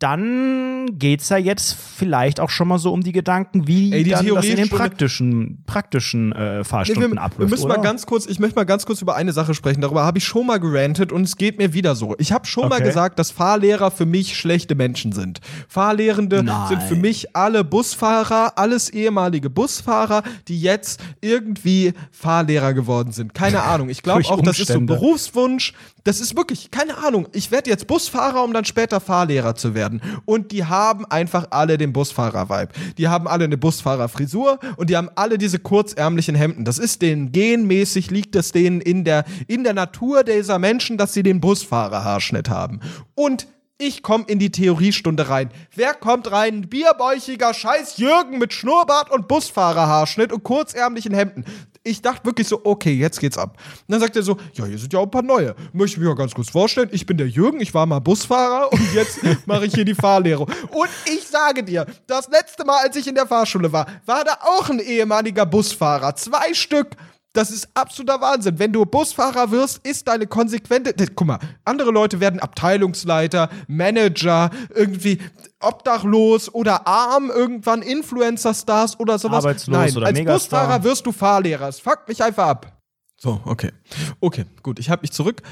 Dann geht's ja jetzt vielleicht auch schon mal so um die Gedanken, wie Ey, die dann das in den praktischen, praktischen äh, Nee, Fahrstunden wir, abläuft. wir müssen oder? mal ganz kurz, ich möchte mal ganz kurz über eine Sache sprechen. Darüber habe ich schon mal gerantet und es geht mir wieder so. Ich habe schon mal Okay. gesagt, dass Fahrlehrer für mich schlechte Menschen sind. Fahrlehrende Nein. sind für mich alle Busfahrer, alles ehemalige Busfahrer, die jetzt irgendwie Fahrlehrer geworden sind. Keine (laughs) Ahnung. Ich glaube auch, das ist so Umstände. Berufswunsch. Das ist wirklich, keine Ahnung. Ich werde jetzt Busfahrer, um dann später Fahrlehrer zu werden. Und die haben einfach alle den Busfahrer-Vibe. Die haben alle eine Busfahrer-Frisur und die haben alle diese kurzärmlichen Hemden. Das ist denen genmäßig, liegt es denen in der, in der Natur dieser Menschen, dass sie den Busfahrer-Haarschnitt haben. Und ich komme in die Theoriestunde rein. Wer kommt rein? Bierbäuchiger Scheiß Jürgen mit Schnurrbart und Busfahrerhaarschnitt und kurzärmlichen Hemden. Ich dachte wirklich so, okay, jetzt geht's ab. Und dann sagt er so, ja, hier sind ja auch ein paar neue. Möchte mich mal ganz kurz vorstellen. Ich bin der Jürgen, ich war mal Busfahrer und jetzt (laughs) mache ich hier die Fahrlehre. Und ich sage dir, das letzte Mal, als ich in der Fahrschule war, war da auch ein ehemaliger Busfahrer. Zwei Stück. Das ist absoluter Wahnsinn. Wenn du Busfahrer wirst, ist deine konsequente. Guck mal, andere Leute werden Abteilungsleiter, Manager, irgendwie obdachlos oder arm, irgendwann Influencer-Stars oder sowas. Arbeitslos Nein, oder als Megastar. Busfahrer wirst du Fahrlehrer. Es fuckt mich einfach ab. So, okay. Okay, gut. Ich habe mich zurück.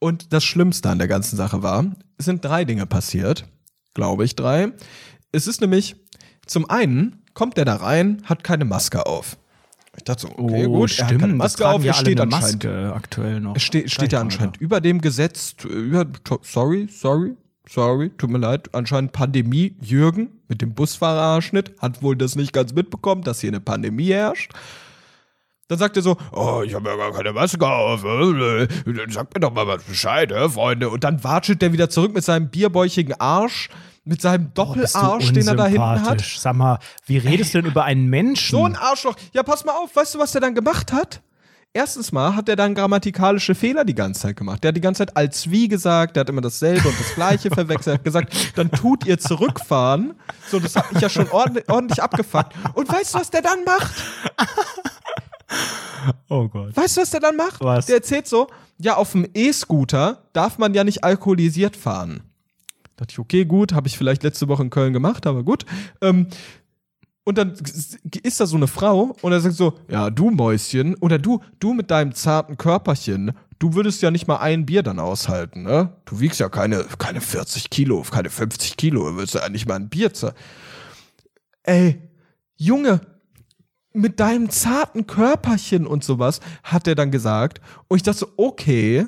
Und das Schlimmste an der ganzen Sache war, es sind drei Dinge passiert. Glaube ich, drei. Es ist nämlich, zum einen kommt der da rein, hat keine Maske auf. Ich dachte so, okay, oh, gut, er hat keine stimmt. Maske auf, ja er steht eine anscheinend Maske aktuell noch. es steht, mal anscheinend über dem Gesetz, über, to- sorry, sorry, sorry, tut mir leid, anscheinend Pandemie. Jürgen mit dem Busfahrerschnitt hat wohl das nicht ganz mitbekommen, dass hier eine Pandemie herrscht. Dann sagt er so, oh, ich habe ja gar keine Maske auf. äh, äh, Sagt mir doch mal was Bescheid, äh, Freunde. Und dann watschelt der wieder zurück mit seinem bierbäuchigen Arsch, mit seinem Oh, Doppelarsch, den er da hinten hat. Sag mal, wie redest du denn über einen Menschen? So ein Arschloch. Ja, pass mal auf, weißt du, was der dann gemacht hat? Erstens mal hat er dann grammatikalische Fehler die ganze Zeit gemacht. Der hat die ganze Zeit als wie gesagt, der hat immer dasselbe und das gleiche (laughs) verwechselt. Er hat gesagt, dann tut ihr zurückfahren. So, das hat mich ja schon ordentlich, ordentlich abgefuckt. Und weißt du, was der dann macht? (laughs) oh Gott. Weißt du, was der dann macht? Was? Der erzählt so, ja, auf dem E-Scooter darf man ja nicht alkoholisiert fahren. Da dachte ich, okay, gut, habe ich vielleicht letzte Woche in Köln gemacht, aber gut. Ähm, und dann ist da so eine Frau und er sagt so, ja, du Mäuschen, oder du, du mit deinem zarten Körperchen, du würdest ja nicht mal ein Bier dann aushalten, ne? Du wiegst ja keine, keine 40 Kilo, keine 50 Kilo, du würdest ja nicht mal ein Bier zahlen. Ey, Junge, mit deinem zarten Körperchen und sowas, hat er dann gesagt. Und ich dachte so, okay,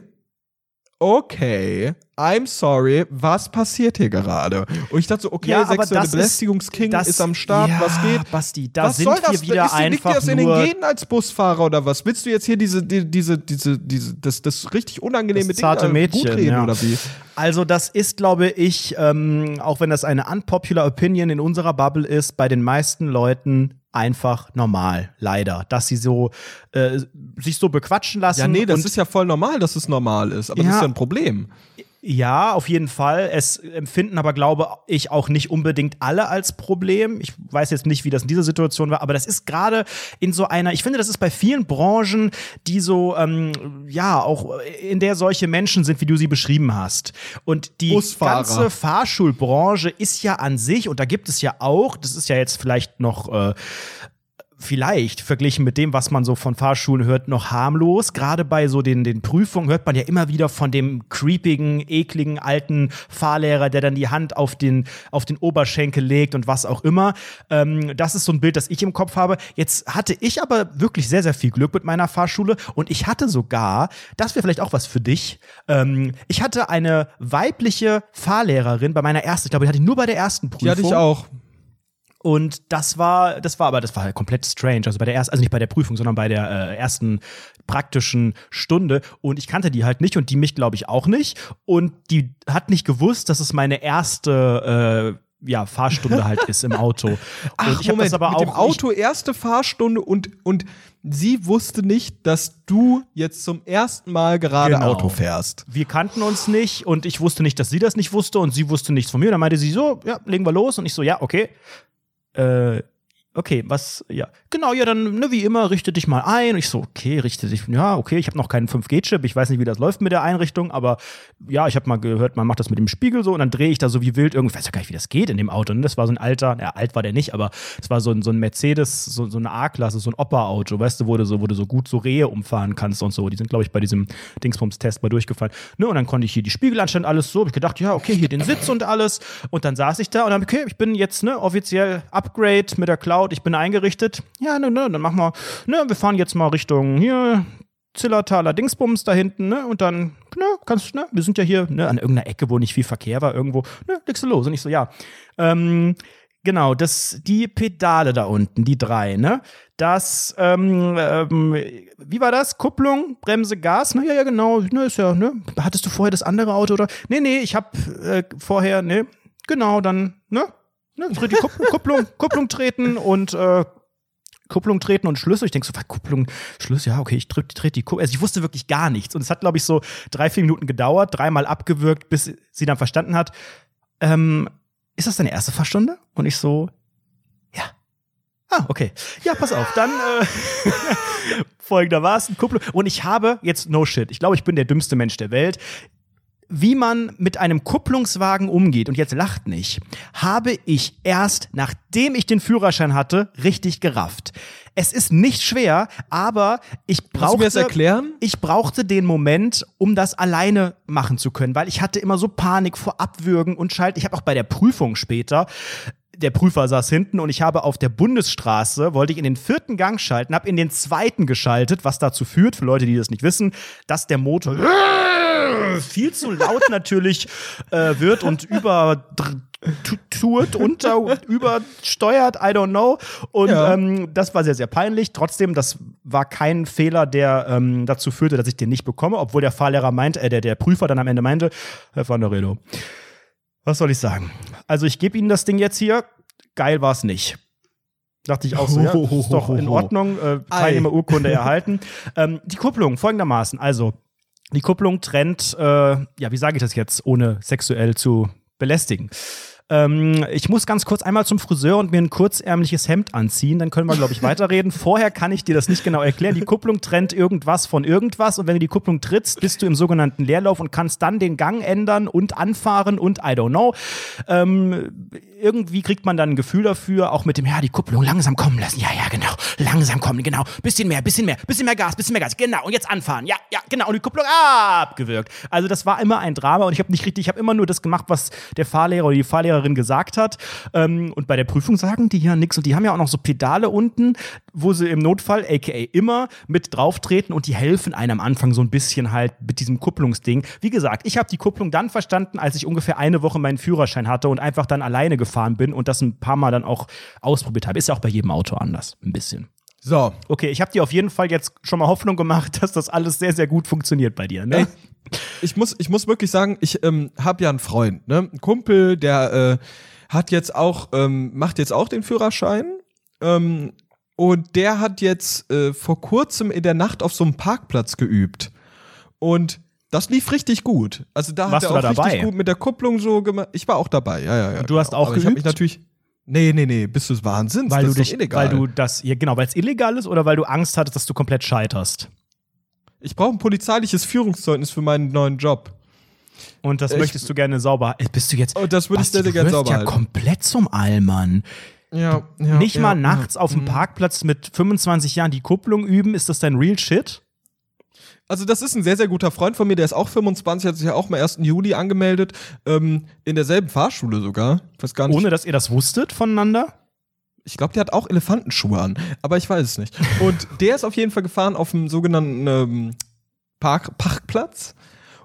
okay, I'm sorry, was passiert hier gerade? Und ich dachte so, okay, Ja, sexuelle das ist- Belästigungsking das- ist am Start, ja, was geht? Basti, da was sind soll das? wir wieder ist dir, liegt dir einfach das in den Genen als Busfahrer oder was? Willst du jetzt hier diese, die, diese, diese, diese, das, das richtig unangenehme Das zarte Ding Mädchen, gut reden ja. oder wie? Also das ist, glaube ich, ähm, auch wenn das eine unpopular Opinion in unserer Bubble ist, bei den meisten Leuten einfach normal, leider, dass sie so äh, sich so bequatschen lassen. Ja, nee, das ist ja voll normal, dass es normal ist, aber das Ja. ist ja ein Problem. Ja, auf jeden Fall. Es empfinden aber, glaube ich, auch nicht unbedingt alle als Problem. Ich weiß jetzt nicht, wie das in dieser Situation war, aber das ist gerade in so einer, ich finde, das ist bei vielen Branchen, die so, ähm, ja, auch in der solche Menschen sind, wie du sie beschrieben hast. Und die Busfahrer. ganze Fahrschulbranche ist ja an sich, und da gibt es ja auch, das ist ja jetzt vielleicht noch äh, vielleicht verglichen mit dem, was man so von Fahrschulen hört, noch harmlos. Gerade bei so den, den Prüfungen hört man ja immer wieder von dem creepigen, ekligen alten Fahrlehrer, der dann die Hand auf den, auf den Oberschenkel legt und was auch immer. Ähm, das ist so ein Bild, das ich im Kopf habe. Jetzt hatte ich aber wirklich sehr, sehr viel Glück mit meiner Fahrschule und ich hatte sogar, das wäre vielleicht auch was für dich, ähm, ich hatte eine weibliche Fahrlehrerin bei meiner ersten, ich glaube, die hatte ich nur bei der ersten Prüfung. Die hatte ich auch. Und das war, das war aber, das war halt komplett strange. Also bei der ersten, also nicht bei der Prüfung, sondern bei der äh, ersten praktischen Stunde. Und ich kannte die halt nicht und die mich, glaube ich, auch nicht. Und die hat nicht gewusst, dass es meine erste äh, ja, Fahrstunde halt ist im Auto. (laughs) Und Ach, ich habe das aber mit auch dem Auto erste Fahrstunde und, und sie wusste nicht, dass du jetzt zum ersten Mal gerade Genau. Auto fährst. wir kannten uns nicht und ich wusste nicht, dass sie das nicht wusste und sie wusste nichts von mir. Und dann meinte sie so, ja, legen wir los. Und ich so, ja, okay. Äh, okay, was, ja. Genau, ja, dann, ne, wie immer, richte dich mal ein. Ich so, okay, richte dich, ja, okay, ich habe noch keinen 5G-Chip. Ich weiß nicht, wie das läuft mit der Einrichtung, aber ja, ich habe mal gehört, man macht das mit dem Spiegel so und dann drehe ich da so wie wild irgendwie, ich weiß ja gar nicht, wie das geht in dem Auto. Ne? Das war so ein alter, ja, alt war der nicht, aber es war so ein, so ein Mercedes, so, so eine A-Klasse, so ein Opa-Auto, weißt du, wo du so, wo du so gut so Rehe umfahren kannst und so. Die sind, glaube ich, bei diesem Dingsbums-Test mal durchgefallen. Ne? Und dann konnte ich hier die Spiegelanstalt, alles so. Hab ich gedacht, ja, okay, hier den Sitz und alles. Und dann saß ich da und dann, okay, ich bin jetzt ne, offiziell Upgrade mit der Cloud, ich bin eingerichtet. Ja, ne, ne, dann machen wir, ne, wir fahren jetzt mal Richtung hier, Zillertaler Dingsbums da hinten, ne? Und dann, ne, kannst ne, wir sind ja hier, ne, an irgendeiner Ecke, wo nicht viel Verkehr war, irgendwo, ne, legst du los. Und ich so, ja. Ähm, genau, das, die Pedale da unten, die drei, ne? Das, ähm, ähm, wie war das? Kupplung, Bremse, Gas? Ne, ja, ja, genau, ne, ist ja, ne? Hattest du vorher das andere Auto oder? Nee, nee, ich hab äh, vorher, ne, genau, dann, ne? Ne, die Kupp (laughs) Kupplung, Kupplung treten und äh, Kupplung treten und Schlüssel. Ich denke so, was, Kupplung, Schlüssel, ja, okay, ich trete die Kupplung. Also ich wusste wirklich gar nichts. Und es hat, glaube ich, so drei, vier Minuten gedauert, dreimal abgewürgt, bis sie dann verstanden hat, ähm, ist das deine erste Fahrstunde? Und ich so, ja. Ah, okay. Ja, pass auf, dann äh, (laughs) folgendermaßen, Kupplung. Und ich habe jetzt no shit. Ich glaube, ich bin der dümmste Mensch der Welt wie man mit einem Kupplungswagen umgeht, und jetzt lacht nicht, habe ich erst, nachdem ich den Führerschein hatte, richtig gerafft. Es ist nicht schwer, aber ich brauchte, mir das erklären? ich brauchte den Moment, um das alleine machen zu können, weil ich hatte immer so Panik vor Abwürgen und Schalt. Ich habe auch bei der Prüfung später der Prüfer saß hinten und ich habe auf der Bundesstraße, wollte ich in den vierten Gang schalten, habe in den zweiten geschaltet, was dazu führt, für Leute, die das nicht wissen, dass der Motor viel zu laut natürlich äh, wird und über tut, unter, übersteuert, I don't know. Und Ja. ähm, das war sehr, sehr peinlich. Trotzdem, das war kein Fehler, der ähm, dazu führte, dass ich den nicht bekomme, obwohl der Fahrlehrer meint, äh, der, der Prüfer dann am Ende meinte, Herr van der Redo, was soll ich sagen? Also ich gebe Ihnen das Ding jetzt hier. Geil war es nicht. Dachte ich auch so, ja, ist doch in (laughs) Ordnung. Äh, Teilnehmerurkunde erhalten. Ähm, die Kupplung folgendermaßen. Also, die Kupplung trennt, äh, ja, wie sage ich das jetzt, ohne sexuell zu belästigen? Ähm, ich muss ganz kurz einmal zum Friseur und mir ein kurzärmliches Hemd anziehen, dann können wir, glaube ich, (laughs) weiterreden. Vorher kann ich dir das nicht genau erklären. Die Kupplung trennt irgendwas von irgendwas und wenn du die Kupplung trittst, bist du im sogenannten Leerlauf und kannst dann den Gang ändern und anfahren und I don't know. Ähm, irgendwie kriegt man dann ein Gefühl dafür, auch mit dem, ja, die Kupplung langsam kommen lassen. Ja, ja, genau. Langsam kommen, genau. Bisschen mehr, bisschen mehr, bisschen mehr Gas, bisschen mehr Gas. Genau. Und jetzt anfahren. Ja, ja, genau. Und die Kupplung abgewürgt. Also das war immer ein Drama und ich habe nicht richtig, ich habe immer nur das gemacht, was der Fahrlehrer oder die Fahrlehrerin gesagt hat. Ähm, und bei der Prüfung sagen die ja nichts und die haben ja auch noch so Pedale unten, wo sie im Notfall, aka immer, mit drauftreten und die helfen einem am Anfang so ein bisschen halt mit diesem Kupplungsding. Wie gesagt, ich habe die Kupplung dann verstanden, als ich ungefähr eine Woche meinen Führerschein hatte und einfach dann alleine gefahren bin und das ein paar Mal dann auch ausprobiert habe. Ist ja auch bei jedem Auto anders, ein bisschen. So. Okay, ich habe dir auf jeden Fall jetzt schon mal Hoffnung gemacht, (laughs) dass das alles sehr, sehr gut funktioniert bei dir. Ne? Ey, ich muss, ich muss wirklich sagen, ich ähm, habe ja einen Freund, ne? Ein Kumpel, der äh, hat jetzt auch, ähm, macht jetzt auch den Führerschein. Ähm, und der hat jetzt äh, vor kurzem in der Nacht auf so einem Parkplatz geübt. Und das lief richtig gut. Also da Warst hat du er auch da richtig dabei? gut mit der Kupplung so gemacht. Ich war auch dabei, ja, ja, ja. Und du hast auch Aber ich hab mich geübt? natürlich. Nee, nee, nee, bist du Wahnsinn? weil das du dich, illegal. weil du das, ja, genau, weil es illegal ist oder weil du Angst hattest, dass du komplett scheiterst. ich brauche ein polizeiliches Führungszeugnis für meinen neuen Job. Und das Ich- möchtest du gerne sauber. Bist du jetzt? Und das würde ich sehr, sehr du gerne sauber ja halten. komplett zum Allmann. Ja, ja, Nicht ja, mal ja. nachts auf dem Mhm. Parkplatz mit 25 Jahren die Kupplung üben, ist das dein Real Shit? Also das ist ein sehr, sehr guter Freund von mir, der ist auch 25, hat sich ja auch am 1. Juli angemeldet, ähm, in derselben Fahrschule sogar. Ich weiß gar nicht. Ohne dass ihr das wusstet voneinander? Ich glaube, der hat auch Elefantenschuhe an, aber ich weiß es nicht. Und der ist auf jeden Fall gefahren auf dem sogenannten ähm, Park Parkplatz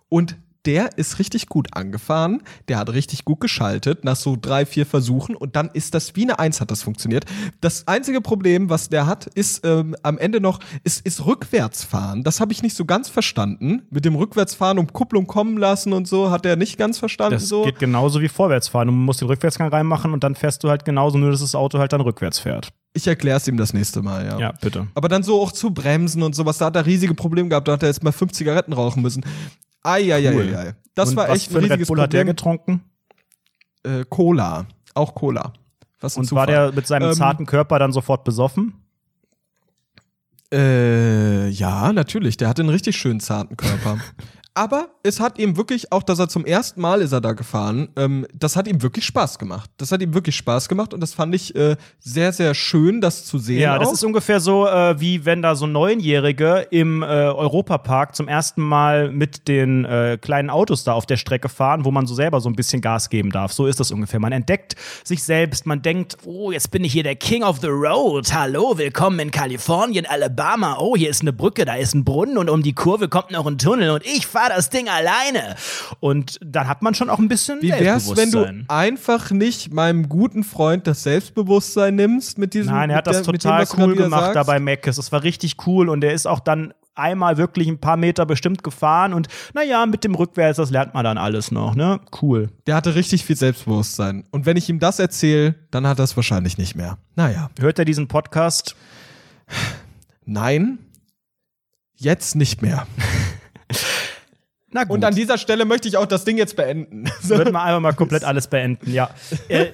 und der ist richtig gut angefahren, der hat richtig gut geschaltet nach so drei, vier Versuchen und dann ist das wie eine Eins hat das funktioniert. Das einzige Problem, was der hat, ist ähm, am Ende noch, ist, ist Rückwärtsfahren. Das habe ich nicht so ganz verstanden. Mit dem Rückwärtsfahren um Kupplung kommen lassen und so, hat er nicht ganz verstanden. Das so. geht genauso wie Vorwärtsfahren. Du musst den Rückwärtsgang reinmachen und dann fährst du halt genauso, nur dass das Auto halt dann rückwärts fährt. Ich erkläre es ihm das nächste Mal, ja. Ja, bitte. Aber dann so auch zu bremsen und sowas, da hat er riesige Probleme gehabt, da hat er jetzt mal fünf Zigaretten rauchen müssen. Eieieiei. Cool. Das und war echt ein für ein Red riesiges Bull hat der Problem. getrunken? Äh, Cola. Auch Cola. Was Und war Zufall. der mit seinem Ähm, zarten Körper dann sofort besoffen? Äh, ja, natürlich. Der hat einen richtig schönen zarten Körper. (laughs) Aber es hat ihm wirklich, auch dass er zum ersten Mal ist er da gefahren, ähm, das hat ihm wirklich Spaß gemacht. Das hat ihm wirklich Spaß gemacht und das fand ich äh, sehr, sehr schön, das zu sehen. Ja, das auch. ist ungefähr so, äh, wie wenn da so Neunjährige im äh, Europapark zum ersten Mal mit den äh, kleinen Autos da auf der Strecke fahren, wo man so selber so ein bisschen Gas geben darf. So ist das ungefähr. Man entdeckt sich selbst, man denkt, oh, jetzt bin ich hier der King of the Road. Hallo, willkommen in Kalifornien, Alabama. Oh, hier ist eine Brücke, da ist ein Brunnen und um die Kurve kommt noch ein Tunnel und ich fahre das Ding alleine. Und dann hat man schon auch ein bisschen Wie wär's, wenn du einfach nicht meinem guten Freund das Selbstbewusstsein nimmst mit diesem Nein, er hat das der- dem, total grad cool gemacht sagst? da bei Meckes. Das war richtig cool und er ist auch dann einmal wirklich ein paar Meter bestimmt gefahren und naja, mit dem Rückwärts, das lernt man dann alles noch, ne? Cool. Der hatte richtig viel Selbstbewusstsein. Und wenn ich ihm das erzähle, dann hat er es wahrscheinlich nicht mehr. Naja. Hört er diesen Podcast? Nein. Jetzt nicht mehr. (laughs) Na gut. Und an dieser Stelle möchte ich auch das Ding jetzt beenden. (laughs) So. Würden wir einfach mal komplett alles beenden, ja. (laughs) Äh,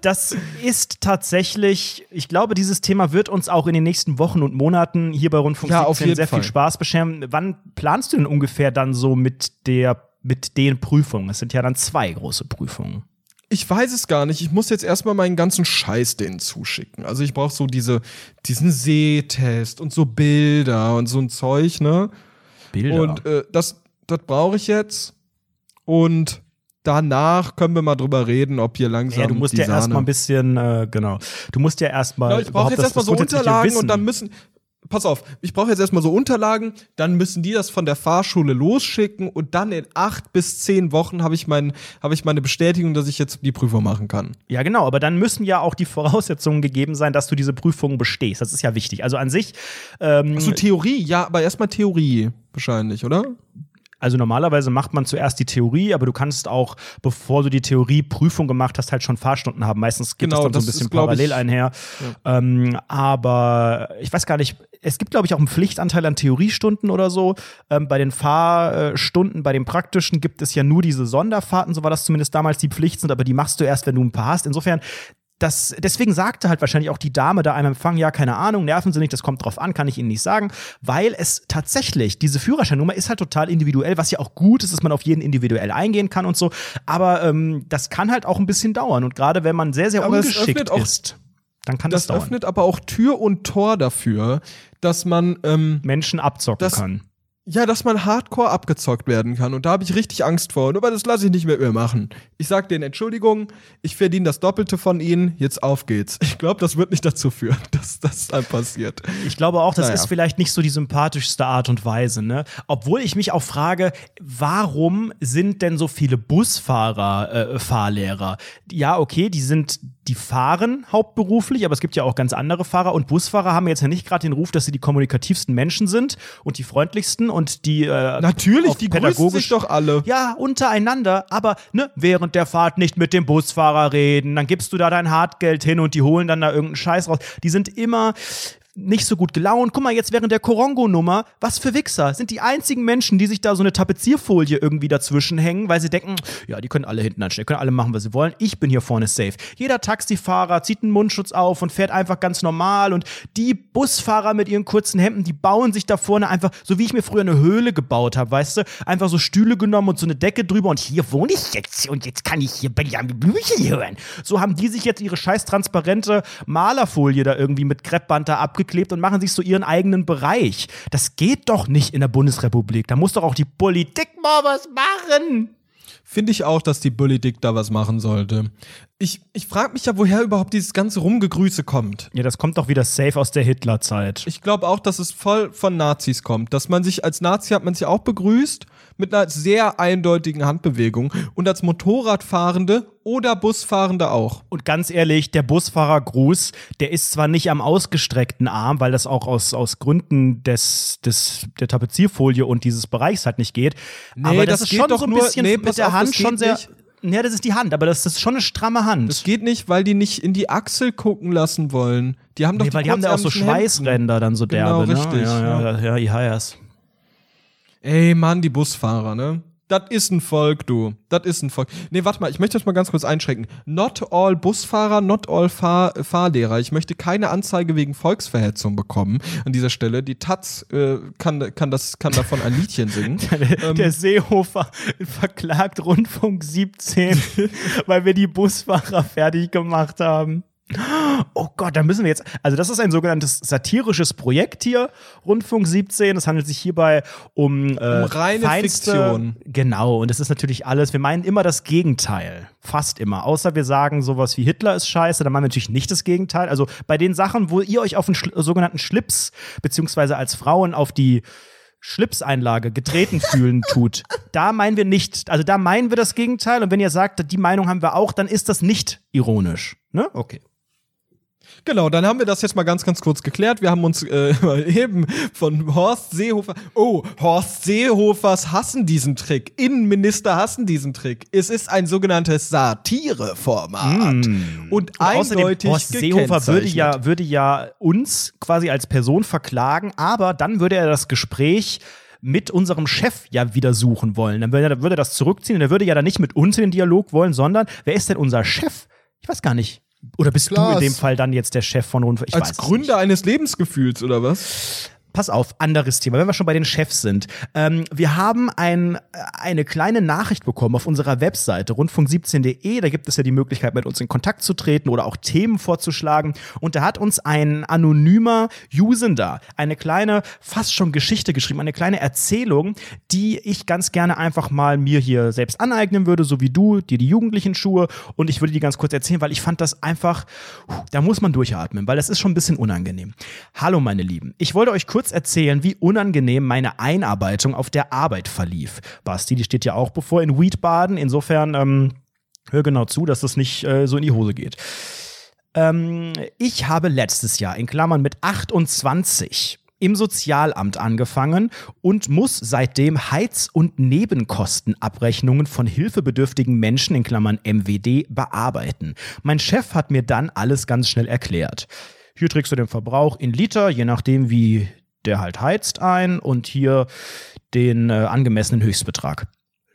das ist tatsächlich, ich glaube, dieses Thema wird uns auch in den nächsten Wochen und Monaten hier bei Rundfunk Ja, auf 17 jeden sehr Fall. viel Spaß bescheren. Wann planst du denn ungefähr dann so mit der, mit den Prüfungen? Es sind ja dann zwei große Prüfungen. Ich weiß es gar nicht. Ich muss jetzt erstmal meinen ganzen Scheiß denen zuschicken. Also ich brauche so diese, diesen Sehtest und so Bilder und so ein Zeug, ne? Bilder. Und äh, das, das brauche ich jetzt. Und danach können wir mal drüber reden, ob hier langsam. Ja, du musst ja erstmal ein bisschen, äh, genau. Du musst ja erstmal. Ja, ich brauche jetzt erstmal so Unterlagen und dann müssen. Pass auf, ich brauche jetzt erstmal so Unterlagen, dann müssen die das von der Fahrschule losschicken und dann in acht bis zehn Wochen habe ich, mein, hab ich meine Bestätigung, dass ich jetzt die Prüfung machen kann. Ja, genau, aber dann müssen ja auch die Voraussetzungen gegeben sein, dass du diese Prüfung bestehst. Das ist ja wichtig. Also an sich, ähm, So Theorie, ja, aber erstmal Theorie wahrscheinlich, oder? Also normalerweise macht man zuerst die Theorie, aber du kannst auch, bevor du die Theorieprüfung gemacht hast, halt schon Fahrstunden haben. Meistens geht Genau, es dann so ein das bisschen ist, glaub ich- parallel einher. Ähm, aber ich weiß gar nicht, es gibt, glaube ich, auch einen Pflichtanteil an Theoriestunden oder so. Ähm, bei den Fahrstunden, bei den praktischen gibt es ja nur diese Sonderfahrten, so war das zumindest damals die Pflicht sind, aber die machst du erst, wenn du ein paar hast. Insofern, das, deswegen sagte halt wahrscheinlich auch die Dame da einem Empfang, ja, keine Ahnung, nerven Sie nicht, das kommt drauf an, kann ich Ihnen nicht sagen, weil es tatsächlich, diese Führerscheinnummer ist halt total individuell, was ja auch gut ist, dass man auf jeden individuell eingehen kann und so, aber ähm, das kann halt auch ein bisschen dauern und gerade wenn man sehr, sehr Aber es ungeschickt ist, dann kann das, Das dauern. öffnet aber auch Tür und Tor dafür, dass man ähm, Menschen abzocken Das- kann. Ja, dass man hardcore abgezockt werden kann. Und da habe ich richtig Angst vor. Und aber das lasse ich nicht mit mir machen. Ich sage denen Entschuldigung, ich verdiene das Doppelte von ihnen, jetzt auf geht's. Ich glaube, das wird nicht dazu führen, (laughs) dass das dann passiert. Ich glaube auch, das Naja. ist vielleicht nicht so die sympathischste Art und Weise, ne? Obwohl ich mich auch frage, warum sind denn so viele Busfahrer äh, Fahrlehrer? Ja, okay, die sind, die fahren hauptberuflich, aber es gibt ja auch ganz andere Fahrer und Busfahrer haben jetzt ja nicht gerade den Ruf, dass sie die kommunikativsten Menschen sind und die freundlichsten und die äh, Natürlich, die grüßen pädagogisch sich doch alle. ja, untereinander, aber ne, während der Fahrt nicht mit dem Busfahrer reden, dann gibst du da dein Hartgeld hin und die holen dann da irgendeinen Scheiß raus. Die sind immer nicht so gut gelaunt. Guck mal, jetzt während der Korongo-Nummer, was für Wichser. Sind die einzigen Menschen, die sich da so eine Tapezierfolie irgendwie dazwischen hängen, weil sie denken, ja, die können alle hinten anstellen, können alle machen, was sie wollen. Ich bin hier vorne safe. Jeder Taxifahrer zieht einen Mundschutz auf und fährt einfach ganz normal. Und die Busfahrer mit ihren kurzen Hemden, die bauen sich da vorne einfach, so wie ich mir früher eine Höhle gebaut habe, weißt du, einfach so Stühle genommen und so eine Decke drüber und hier wohne ich jetzt und jetzt kann ich hier Benjamin Blümchen hören. So haben die sich jetzt ihre scheiß transparente Malerfolie da irgendwie mit Kreppband da abgeklebt und machen sich so ihren eigenen Bereich. Das geht doch nicht in der Bundesrepublik. Da muss doch auch die Politik mal was machen. Finde ich auch, dass die Politik da was machen sollte. Ich, ich frage mich ja, woher überhaupt dieses ganze Rumgegrüße kommt. Ja, das kommt doch wieder safe aus der Hitlerzeit. Ich glaube auch, dass es voll von Nazis kommt. Dass man sich als Nazi hat man sich auch begrüßt mit einer sehr eindeutigen Handbewegung und als Motorradfahrende oder Busfahrende auch. Und ganz ehrlich, der Busfahrergruß, der ist zwar nicht am ausgestreckten Arm, weil das auch aus, aus Gründen des, des, der Tapezierfolie und dieses Bereichs halt nicht geht. Nee, aber das, das ist schon doch so ein nur- bisschen nee, mit der auf, Hand schon sehr. nicht. Ja, das ist die Hand, aber das, das ist schon eine stramme Hand. Das geht nicht, weil die nicht in die Achsel gucken lassen wollen. Die haben doch nee, weil die haben da auch so. Schweißränder dann so Genau, derbe. richtig, Ne? Ja, ja, ja, ja, ja, ja. Ey, Mann, die Busfahrer, ne? Das ist ein Volk, du. Das ist ein Volk. Nee, warte mal, ich möchte das mal ganz kurz einschränken. Not all Busfahrer, not all Fahr Fahrlehrer. Ich möchte keine Anzeige wegen Volksverhetzung bekommen an dieser Stelle. Die Taz äh, kann, kann, das, kann davon ein Liedchen singen. (laughs) Der, der Seehofer verklagt Rundfunk 17, (laughs) weil wir die Busfahrer fertig gemacht haben. Oh Gott, da müssen wir jetzt. Also, das ist ein sogenanntes satirisches Projekt hier, Rundfunk 17. Es handelt sich hierbei um, äh, Um reine feinste, Fiktion. Genau, und das ist natürlich alles. Wir meinen immer das Gegenteil. Fast immer. Außer wir sagen sowas wie Hitler ist scheiße, dann meinen wir natürlich nicht das Gegenteil. Also bei den Sachen, wo ihr euch auf den sogenannten Schlips, beziehungsweise als Frauen auf die Schlipseinlage getreten (laughs) fühlen tut, da meinen wir nicht, also da meinen wir das Gegenteil und wenn ihr sagt, die Meinung haben wir auch, dann ist das nicht ironisch. Ne? Okay. Genau, dann haben wir das jetzt mal ganz, ganz kurz geklärt. Wir haben uns äh, (laughs) eben von Horst Seehofer. Oh, Horst Seehofers hassen diesen Trick. Innenminister hassen diesen Trick. Es ist ein sogenanntes Satireformat. Und Außerdem, eindeutig Horst Seehofer würde ja, würde ja uns quasi als Person verklagen, aber dann würde er das Gespräch mit unserem Chef ja wieder suchen wollen. Dann würde er, würde er das zurückziehen und er würde ja dann nicht mit uns in den Dialog wollen, sondern wer ist denn unser Chef? Ich weiß gar nicht. Oder bist du Klaas. in dem Fall dann jetzt der Chef von Rundfunk? Ich Als Gründer eines Lebensgefühls, oder was? Pass auf, anderes Thema, wenn wir schon bei den Chefs sind. Ähm, wir haben ein, äh, eine kleine Nachricht bekommen auf unserer Webseite rundfunk17.de. Da gibt es ja die Möglichkeit, mit uns in Kontakt zu treten oder auch Themen vorzuschlagen. Und da hat uns ein anonymer Usender eine kleine, fast schon Geschichte geschrieben, eine kleine Erzählung, die ich ganz gerne einfach mal mir hier selbst aneignen würde, so wie du, dir die jugendlichen Schuhe. Und ich würde die ganz kurz erzählen, weil ich fand das einfach, da muss man durchatmen, weil das ist schon ein bisschen unangenehm. Hallo, meine Lieben. Ich wollte euch kurz erzählen, wie unangenehm meine Einarbeitung auf der Arbeit verlief. Basti, die steht ja auch bevor in Weedbaden. Insofern, ähm, hör genau zu, dass das nicht äh, so in die Hose geht. Ähm, ich habe letztes Jahr in Klammern mit 28 im Sozialamt angefangen und muss seitdem Heiz- und Nebenkostenabrechnungen von hilfebedürftigen Menschen in Klammern MWD bearbeiten. Mein Chef hat mir dann alles ganz schnell erklärt. Hier trägst du den Verbrauch in Liter, je nachdem wie der halt heizt ein und hier den äh, angemessenen Höchstbetrag.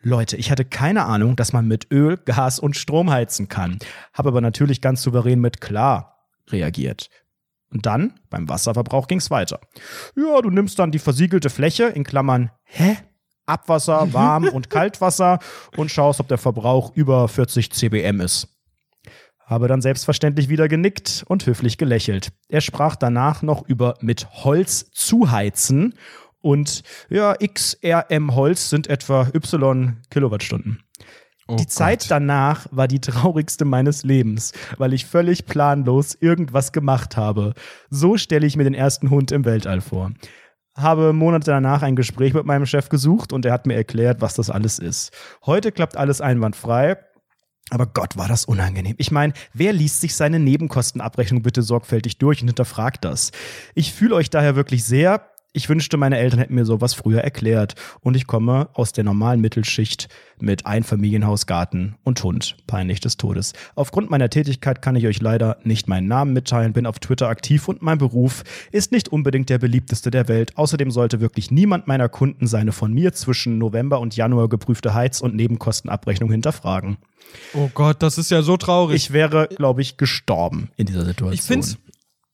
Leute, ich hatte keine Ahnung, dass man mit Öl, Gas und Strom heizen kann. Habe aber natürlich ganz souverän mit klar reagiert. Und dann, beim Wasserverbrauch ging's weiter. Ja, du nimmst dann die versiegelte Fläche, in Klammern, hä? Abwasser, Warm- und (laughs) Kaltwasser und schaust, ob der Verbrauch über 40 CBM ist. Habe dann selbstverständlich wieder genickt und höflich gelächelt. Er sprach danach noch über mit Holz zuheizen und ja, XRM Holz sind etwa Y Kilowattstunden. die Zeit danach war die traurigste meines Lebens, weil ich völlig planlos irgendwas gemacht habe. So stelle ich mir den ersten Hund im Weltall vor. Habe Monate danach ein Gespräch mit meinem Chef gesucht und er hat mir erklärt, was das alles ist. Heute klappt alles einwandfrei. Aber Gott, war das unangenehm. Ich meine, wer liest sich seine Nebenkostenabrechnung bitte sorgfältig durch und hinterfragt das? Ich fühle euch daher wirklich sehr. Ich wünschte, meine Eltern hätten mir sowas früher erklärt. Und ich komme aus der normalen Mittelschicht mit Einfamilienhaus, Garten und Hund. Peinlich des Todes. Aufgrund meiner Tätigkeit kann ich euch leider nicht meinen Namen mitteilen, bin auf Twitter aktiv und mein Beruf ist nicht unbedingt der beliebteste der Welt. Außerdem sollte wirklich niemand meiner Kunden seine von mir zwischen November und Januar geprüfte Heiz- und Nebenkostenabrechnung hinterfragen. Oh Gott, das ist ja so traurig. Ich wäre, glaube ich, gestorben in dieser Situation. Ich find's,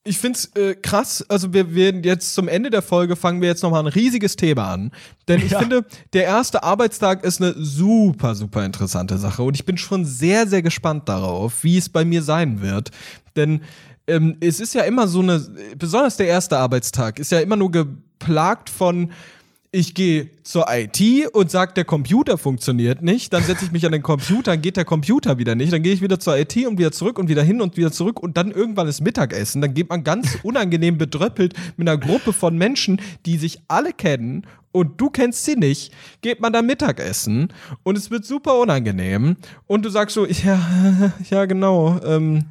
ich find's äh, krass. Also wir werden jetzt zum Ende der Folge fangen wir jetzt noch mal ein riesiges Thema an, denn ich Ja. finde, der erste Arbeitstag ist eine super super interessante Sache und ich bin schon sehr sehr gespannt darauf, wie es bei mir sein wird, denn ähm, es ist ja immer so eine, besonders der erste Arbeitstag ist ja immer nur geplagt von ich gehe zur IT und sag, der Computer funktioniert nicht. Dann setze ich mich an den Computer, dann geht der Computer wieder nicht. Dann gehe ich wieder zur IT und wieder zurück und wieder hin und wieder zurück. Und dann irgendwann ist Mittagessen. Dann geht man ganz (laughs) unangenehm bedröppelt mit einer Gruppe von Menschen, die sich alle kennen und du kennst sie nicht, geht man da Mittagessen und es wird super unangenehm. Und du sagst so, ja, (laughs) ja genau, ähm,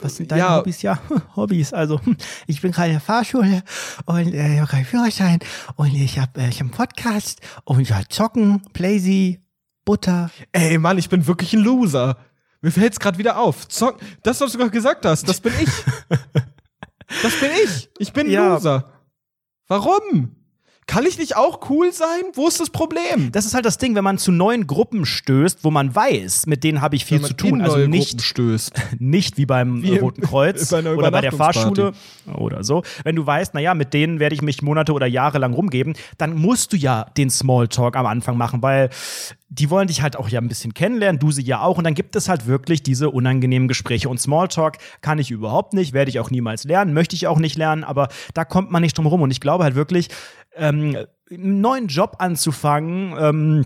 Was sind deine Ja. Hobbys? Ja, (laughs) Hobbys. Also, (laughs) ich bin gerade in der Fahrschule und äh, ich habe keinen Führerschein und ich habe äh, ich hab einen Podcast und ja, zocken, Playsy, Butter. Ey, Mann, ich bin wirklich ein Loser. Mir fällt's gerade wieder auf. Zock, das, was du gerade gesagt hast, das bin ich. (laughs) das bin ich. Ich bin ein Ja. Loser. Warum? Kann ich nicht auch cool sein? Wo ist das Problem? Das ist halt das Ding, wenn man zu neuen Gruppen stößt, wo man weiß, mit denen habe ich viel zu tun. Also nicht, (laughs) nicht wie beim Wie Roten Kreuz (laughs) bei oder bei der Fahrschule oder so. Wenn du weißt, naja, mit denen werde ich mich Monate oder Jahre lang rumgeben, dann musst du ja den Smalltalk am Anfang machen, weil die wollen dich halt auch ja ein bisschen kennenlernen, du sie ja auch. Und dann gibt es halt wirklich diese unangenehmen Gespräche. Und Smalltalk kann ich überhaupt nicht, werde ich auch niemals lernen, möchte ich auch nicht lernen, aber da kommt man nicht drum rum. Und ich glaube halt wirklich, ähm, einen neuen Job anzufangen, ähm,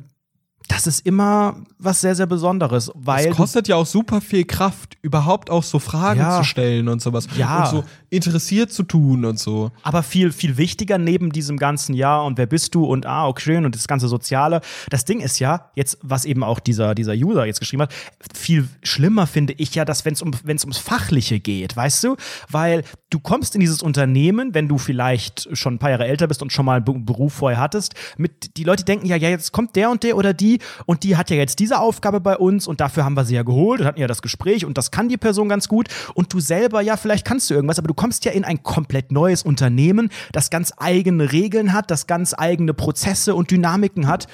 das ist immer was sehr, sehr Besonderes, weil Es kostet ja auch super viel Kraft, überhaupt auch so Fragen Ja. zu stellen und sowas. Ja. Und so interessiert zu tun und so. Aber viel, viel wichtiger neben diesem ganzen Jahr und wer bist du und ah, okay, schön und das ganze Soziale. Das Ding ist ja, jetzt, was eben auch dieser, dieser User jetzt geschrieben hat, viel schlimmer finde ich ja, dass wenn es um, wenn's ums Fachliche geht, weißt du? Weil du kommst in dieses Unternehmen, wenn du vielleicht schon ein paar Jahre älter bist und schon mal einen Be- Beruf vorher hattest, mit, die Leute denken ja, ja, jetzt kommt der und der oder die und die hat ja jetzt diese Aufgabe bei uns und dafür haben wir sie ja geholt und hatten ja das Gespräch und das kann die Person ganz gut und du selber, ja, vielleicht kannst du irgendwas, aber du kommst ja in ein komplett neues Unternehmen, das ganz eigene Regeln hat, das ganz eigene Prozesse und Dynamiken hat.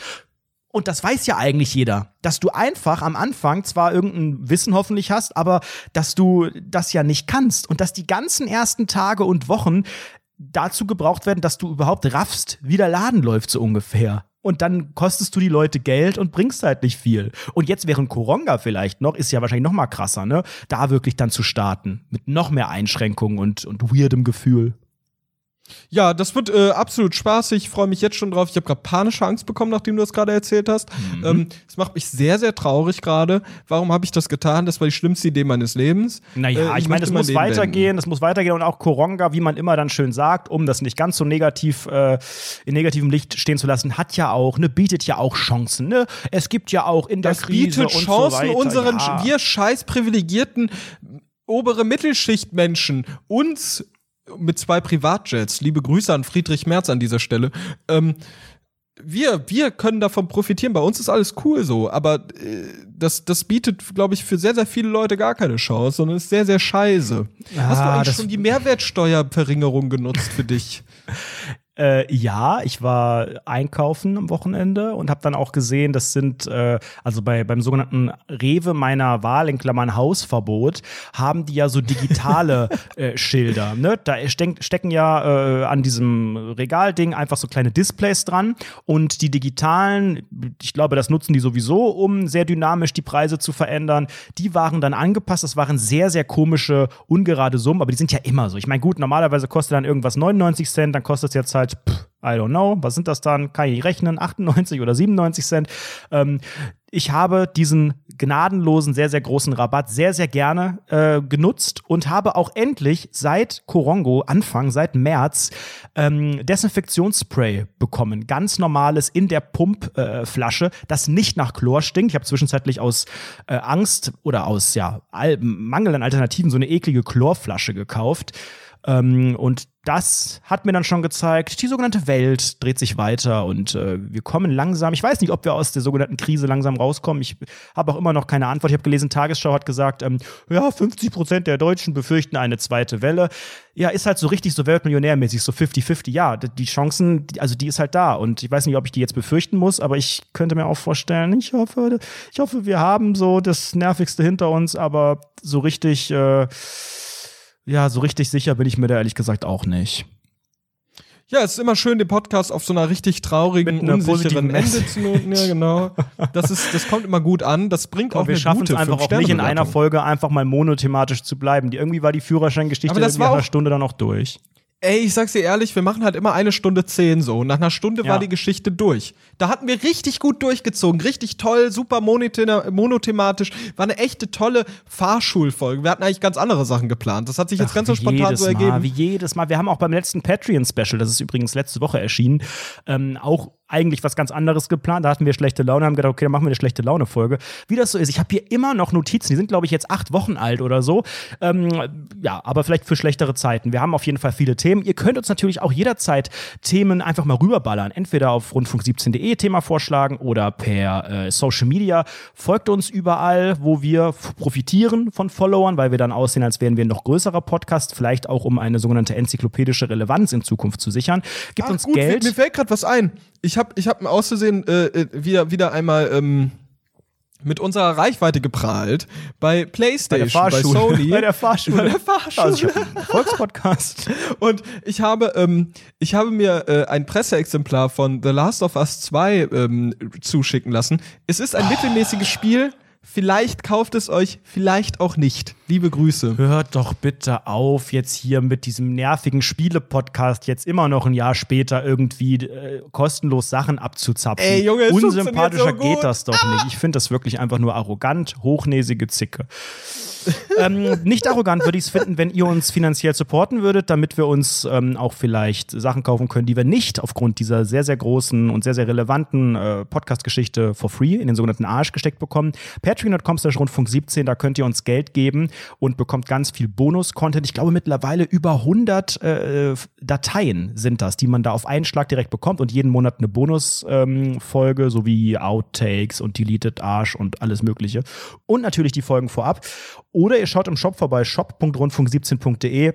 Und das weiß ja eigentlich jeder, dass du einfach am Anfang zwar irgendein Wissen hoffentlich hast, aber dass du das ja nicht kannst und dass die ganzen ersten Tage und Wochen dazu gebraucht werden, dass du überhaupt raffst, wie der Laden läuft so ungefähr. Und dann kostest du die Leute Geld und bringst halt nicht viel. Und jetzt während Koronga vielleicht noch, ist ja wahrscheinlich noch mal krasser, ne? Da wirklich dann zu starten. Mit noch mehr Einschränkungen und, und weirdem Gefühl. Ja, das wird äh, absolut spaßig. Ich freue mich jetzt schon drauf. Ich habe gerade panische Angst bekommen, nachdem du das gerade erzählt hast. Mhm. Ähm, Es macht mich sehr, sehr traurig gerade. Warum habe ich das getan? Das war die schlimmste Idee meines Lebens. Naja, Äh, ich meine, möchte es muss Leben weitergehen, es muss weitergehen und auch Koronga, wie man immer dann schön sagt, um das nicht ganz so negativ äh, in negativem Licht stehen zu lassen, hat ja auch, ne, bietet ja auch Chancen, ne? Es gibt ja auch in der Das Krise bietet und Chancen so unseren, ja. wir scheiß privilegierten obere Mittelschichtmenschen, uns mit zwei Privatjets, liebe Grüße an Friedrich Merz an dieser Stelle, ähm, wir, wir können davon profitieren. Bei uns ist alles cool so, aber äh, das, das bietet, glaube ich, für sehr, sehr viele Leute gar keine Chance, sondern ist sehr, sehr scheiße. Hast du Ah, eigentlich schon die Mehrwertsteuerverringerung genutzt für dich? (laughs) Äh, ja, ich war einkaufen am Wochenende und habe dann auch gesehen, das sind, äh, also bei, beim sogenannten Rewe meiner Wahl, in Klammern Hausverbot, haben die ja so digitale (laughs) äh, Schilder. Ne? Da steck, stecken ja äh, an diesem Regalding einfach so kleine Displays dran und die digitalen, ich glaube, das nutzen die sowieso, um sehr dynamisch die Preise zu verändern. Die waren dann angepasst, das waren sehr, sehr komische, ungerade Summen, aber die sind ja immer so. Ich meine, gut, normalerweise kostet dann irgendwas 99 Cent, dann kostet es jetzt halt, pff, I don't know, was sind das dann? Kann ich nicht rechnen, 98 oder 97 Cent. Ähm, ich habe diesen gnadenlosen, sehr, sehr großen Rabatt sehr, sehr gerne äh, genutzt und habe auch endlich seit Korongo, Anfang, seit März, ähm, Desinfektionsspray bekommen. Ganz normales in der Pumpflasche, äh, das nicht nach Chlor stinkt. Ich habe zwischenzeitlich aus äh, Angst oder aus ja, Mangel an Alternativen so eine eklige Chlorflasche gekauft. Ähm, und das hat mir dann schon gezeigt, die sogenannte Welt dreht sich weiter und äh, wir kommen langsam. Ich weiß nicht, ob wir aus der sogenannten Krise langsam rauskommen. Ich habe auch immer noch keine Antwort. Ich habe gelesen, Tagesschau hat gesagt, ähm, ja, 50 Prozent der Deutschen befürchten eine zweite Welle. Ja, ist halt so richtig so Weltmillionärmäßig, so 50-50. Ja, die Chancen, also die ist halt da. Und ich weiß nicht, ob ich die jetzt befürchten muss, aber ich könnte mir auch vorstellen, ich hoffe, ich hoffe, wir haben so das Nervigste hinter uns, aber so richtig. Äh, ja, so richtig sicher bin ich mir da ehrlich gesagt auch nicht. Ja, es ist immer schön, den Podcast auf so einer richtig traurigen, Mit einer unsicheren Ende zu noten. Ja, genau. Das, ist, das kommt immer gut an. Das bringt auch Aber wir eine schaffen gute es einfach auch nicht in einer. Folge einfach mal monothematisch zu bleiben. Die, irgendwie war die Führerscheingeschichte nach einer auch- Stunde dann auch durch. Ey, ich sag's dir ehrlich, wir machen halt immer eine Stunde zehn so. Nach einer Stunde Ja. war die Geschichte durch. Da hatten wir richtig gut durchgezogen, richtig toll, super monothematisch. War eine echte tolle Fahrschulfolge. Wir hatten eigentlich ganz andere Sachen geplant. Das hat sich jetzt Ach, ganz so spontan so Mal, ergeben. Wie jedes Mal. Wir haben auch beim letzten Patreon-Special, das ist übrigens letzte Woche erschienen, ähm, auch eigentlich was ganz anderes geplant. Da hatten wir schlechte Laune, haben gedacht, okay, dann machen wir eine schlechte Laune-Folge. Wie das so ist, ich habe hier immer noch Notizen, die sind, glaube ich, jetzt acht Wochen alt oder so. Ähm, ja, aber vielleicht für schlechtere Zeiten. Wir haben auf jeden Fall viele Themen. Ihr könnt uns natürlich auch jederzeit Themen einfach mal rüberballern. Entweder auf rundfunk17.de Thema vorschlagen oder per äh, Social Media. Folgt uns überall, wo wir profitieren von Followern, weil wir dann aussehen, als wären wir ein noch größerer Podcast. Vielleicht auch, um eine sogenannte enzyklopädische Relevanz in Zukunft zu sichern. Gibt Ach, uns gut, Geld. Mir, mir fällt gerade was ein. Ich habe ich hab mir auszusehen äh, äh, wieder, wieder einmal ähm, mit unserer Reichweite geprahlt bei PlayStation, bei der Fahrschule. Sony. (laughs) Bei der Fahrschule. Bei der Fahrschule. Also Volkspodcast. (laughs) Und ich habe, ähm, ich habe mir äh, ein Presseexemplar von The Last of Us 2 ähm, zuschicken lassen. Es ist ein mittelmäßiges Spiel. Vielleicht kauft es euch, vielleicht auch nicht. Liebe Grüße. Hört doch bitte auf, jetzt hier mit diesem nervigen Spiele-Podcast jetzt immer noch ein Jahr später irgendwie äh, kostenlos Sachen abzuzapfen. Ey, Junge, Unsympathischer so geht das doch nicht. Ich finde das wirklich einfach nur arrogant, hochnäsige Zicke. Ähm, nicht arrogant würde ich es finden, wenn ihr uns finanziell supporten würdet, damit wir uns ähm, auch vielleicht Sachen kaufen können, die wir nicht aufgrund dieser sehr, sehr großen und sehr, sehr relevanten äh, Podcast-Geschichte for free in den sogenannten Arsch gesteckt bekommen. Patreon.com slash Rundfunk 17, da könnt ihr uns Geld geben und bekommt ganz viel Bonus-Content. Ich glaube mittlerweile über 100 äh, Dateien sind das, die man da auf einen Schlag direkt bekommt und jeden Monat eine Bonus-Folge sowie Outtakes und Deleted Arsch und alles mögliche. Und natürlich die Folgen vorab. Oder ihr schaut im Shop vorbei, shop.rundfunk17.de.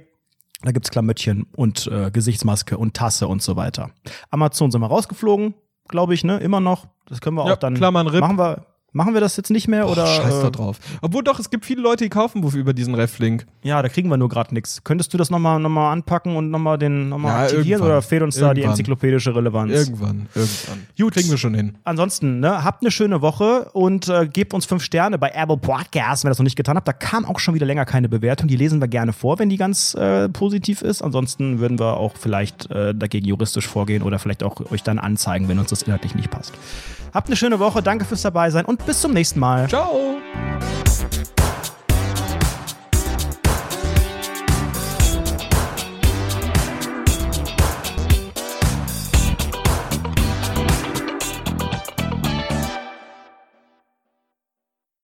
Da gibt's Klamöttchen und äh, Gesichtsmaske und Tasse und so weiter. Amazon sind wir rausgeflogen, glaube ich, ne? Immer noch. Das können wir Ja, auch dann. Klammern RIP. Machen wir, machen wir das jetzt nicht mehr? oder, Scheiß da äh, drauf. Obwohl doch, es gibt viele Leute, die kaufen über diesen Reflink. Ja, da kriegen wir nur gerade nichts. Könntest du das nochmal noch mal anpacken und nochmal den noch mal Ja, aktivieren irgendwann. oder fehlt uns da die Irgendwann. enzyklopädische Relevanz? Irgendwann, irgendwann. Gut. Kriegen wir schon hin. Ansonsten, ne, habt eine schöne Woche und äh, gebt uns fünf Sterne bei Apple Podcasts, wenn ihr das noch nicht getan habt. Da kam auch schon wieder länger keine Bewertung. Die lesen wir gerne vor, wenn die ganz äh, positiv ist. Ansonsten würden wir auch vielleicht äh, dagegen juristisch vorgehen oder vielleicht auch euch dann anzeigen, wenn uns das inhaltlich nicht passt. Habt eine schöne Woche, danke fürs Dabeisein und bis zum nächsten Mal. Ciao.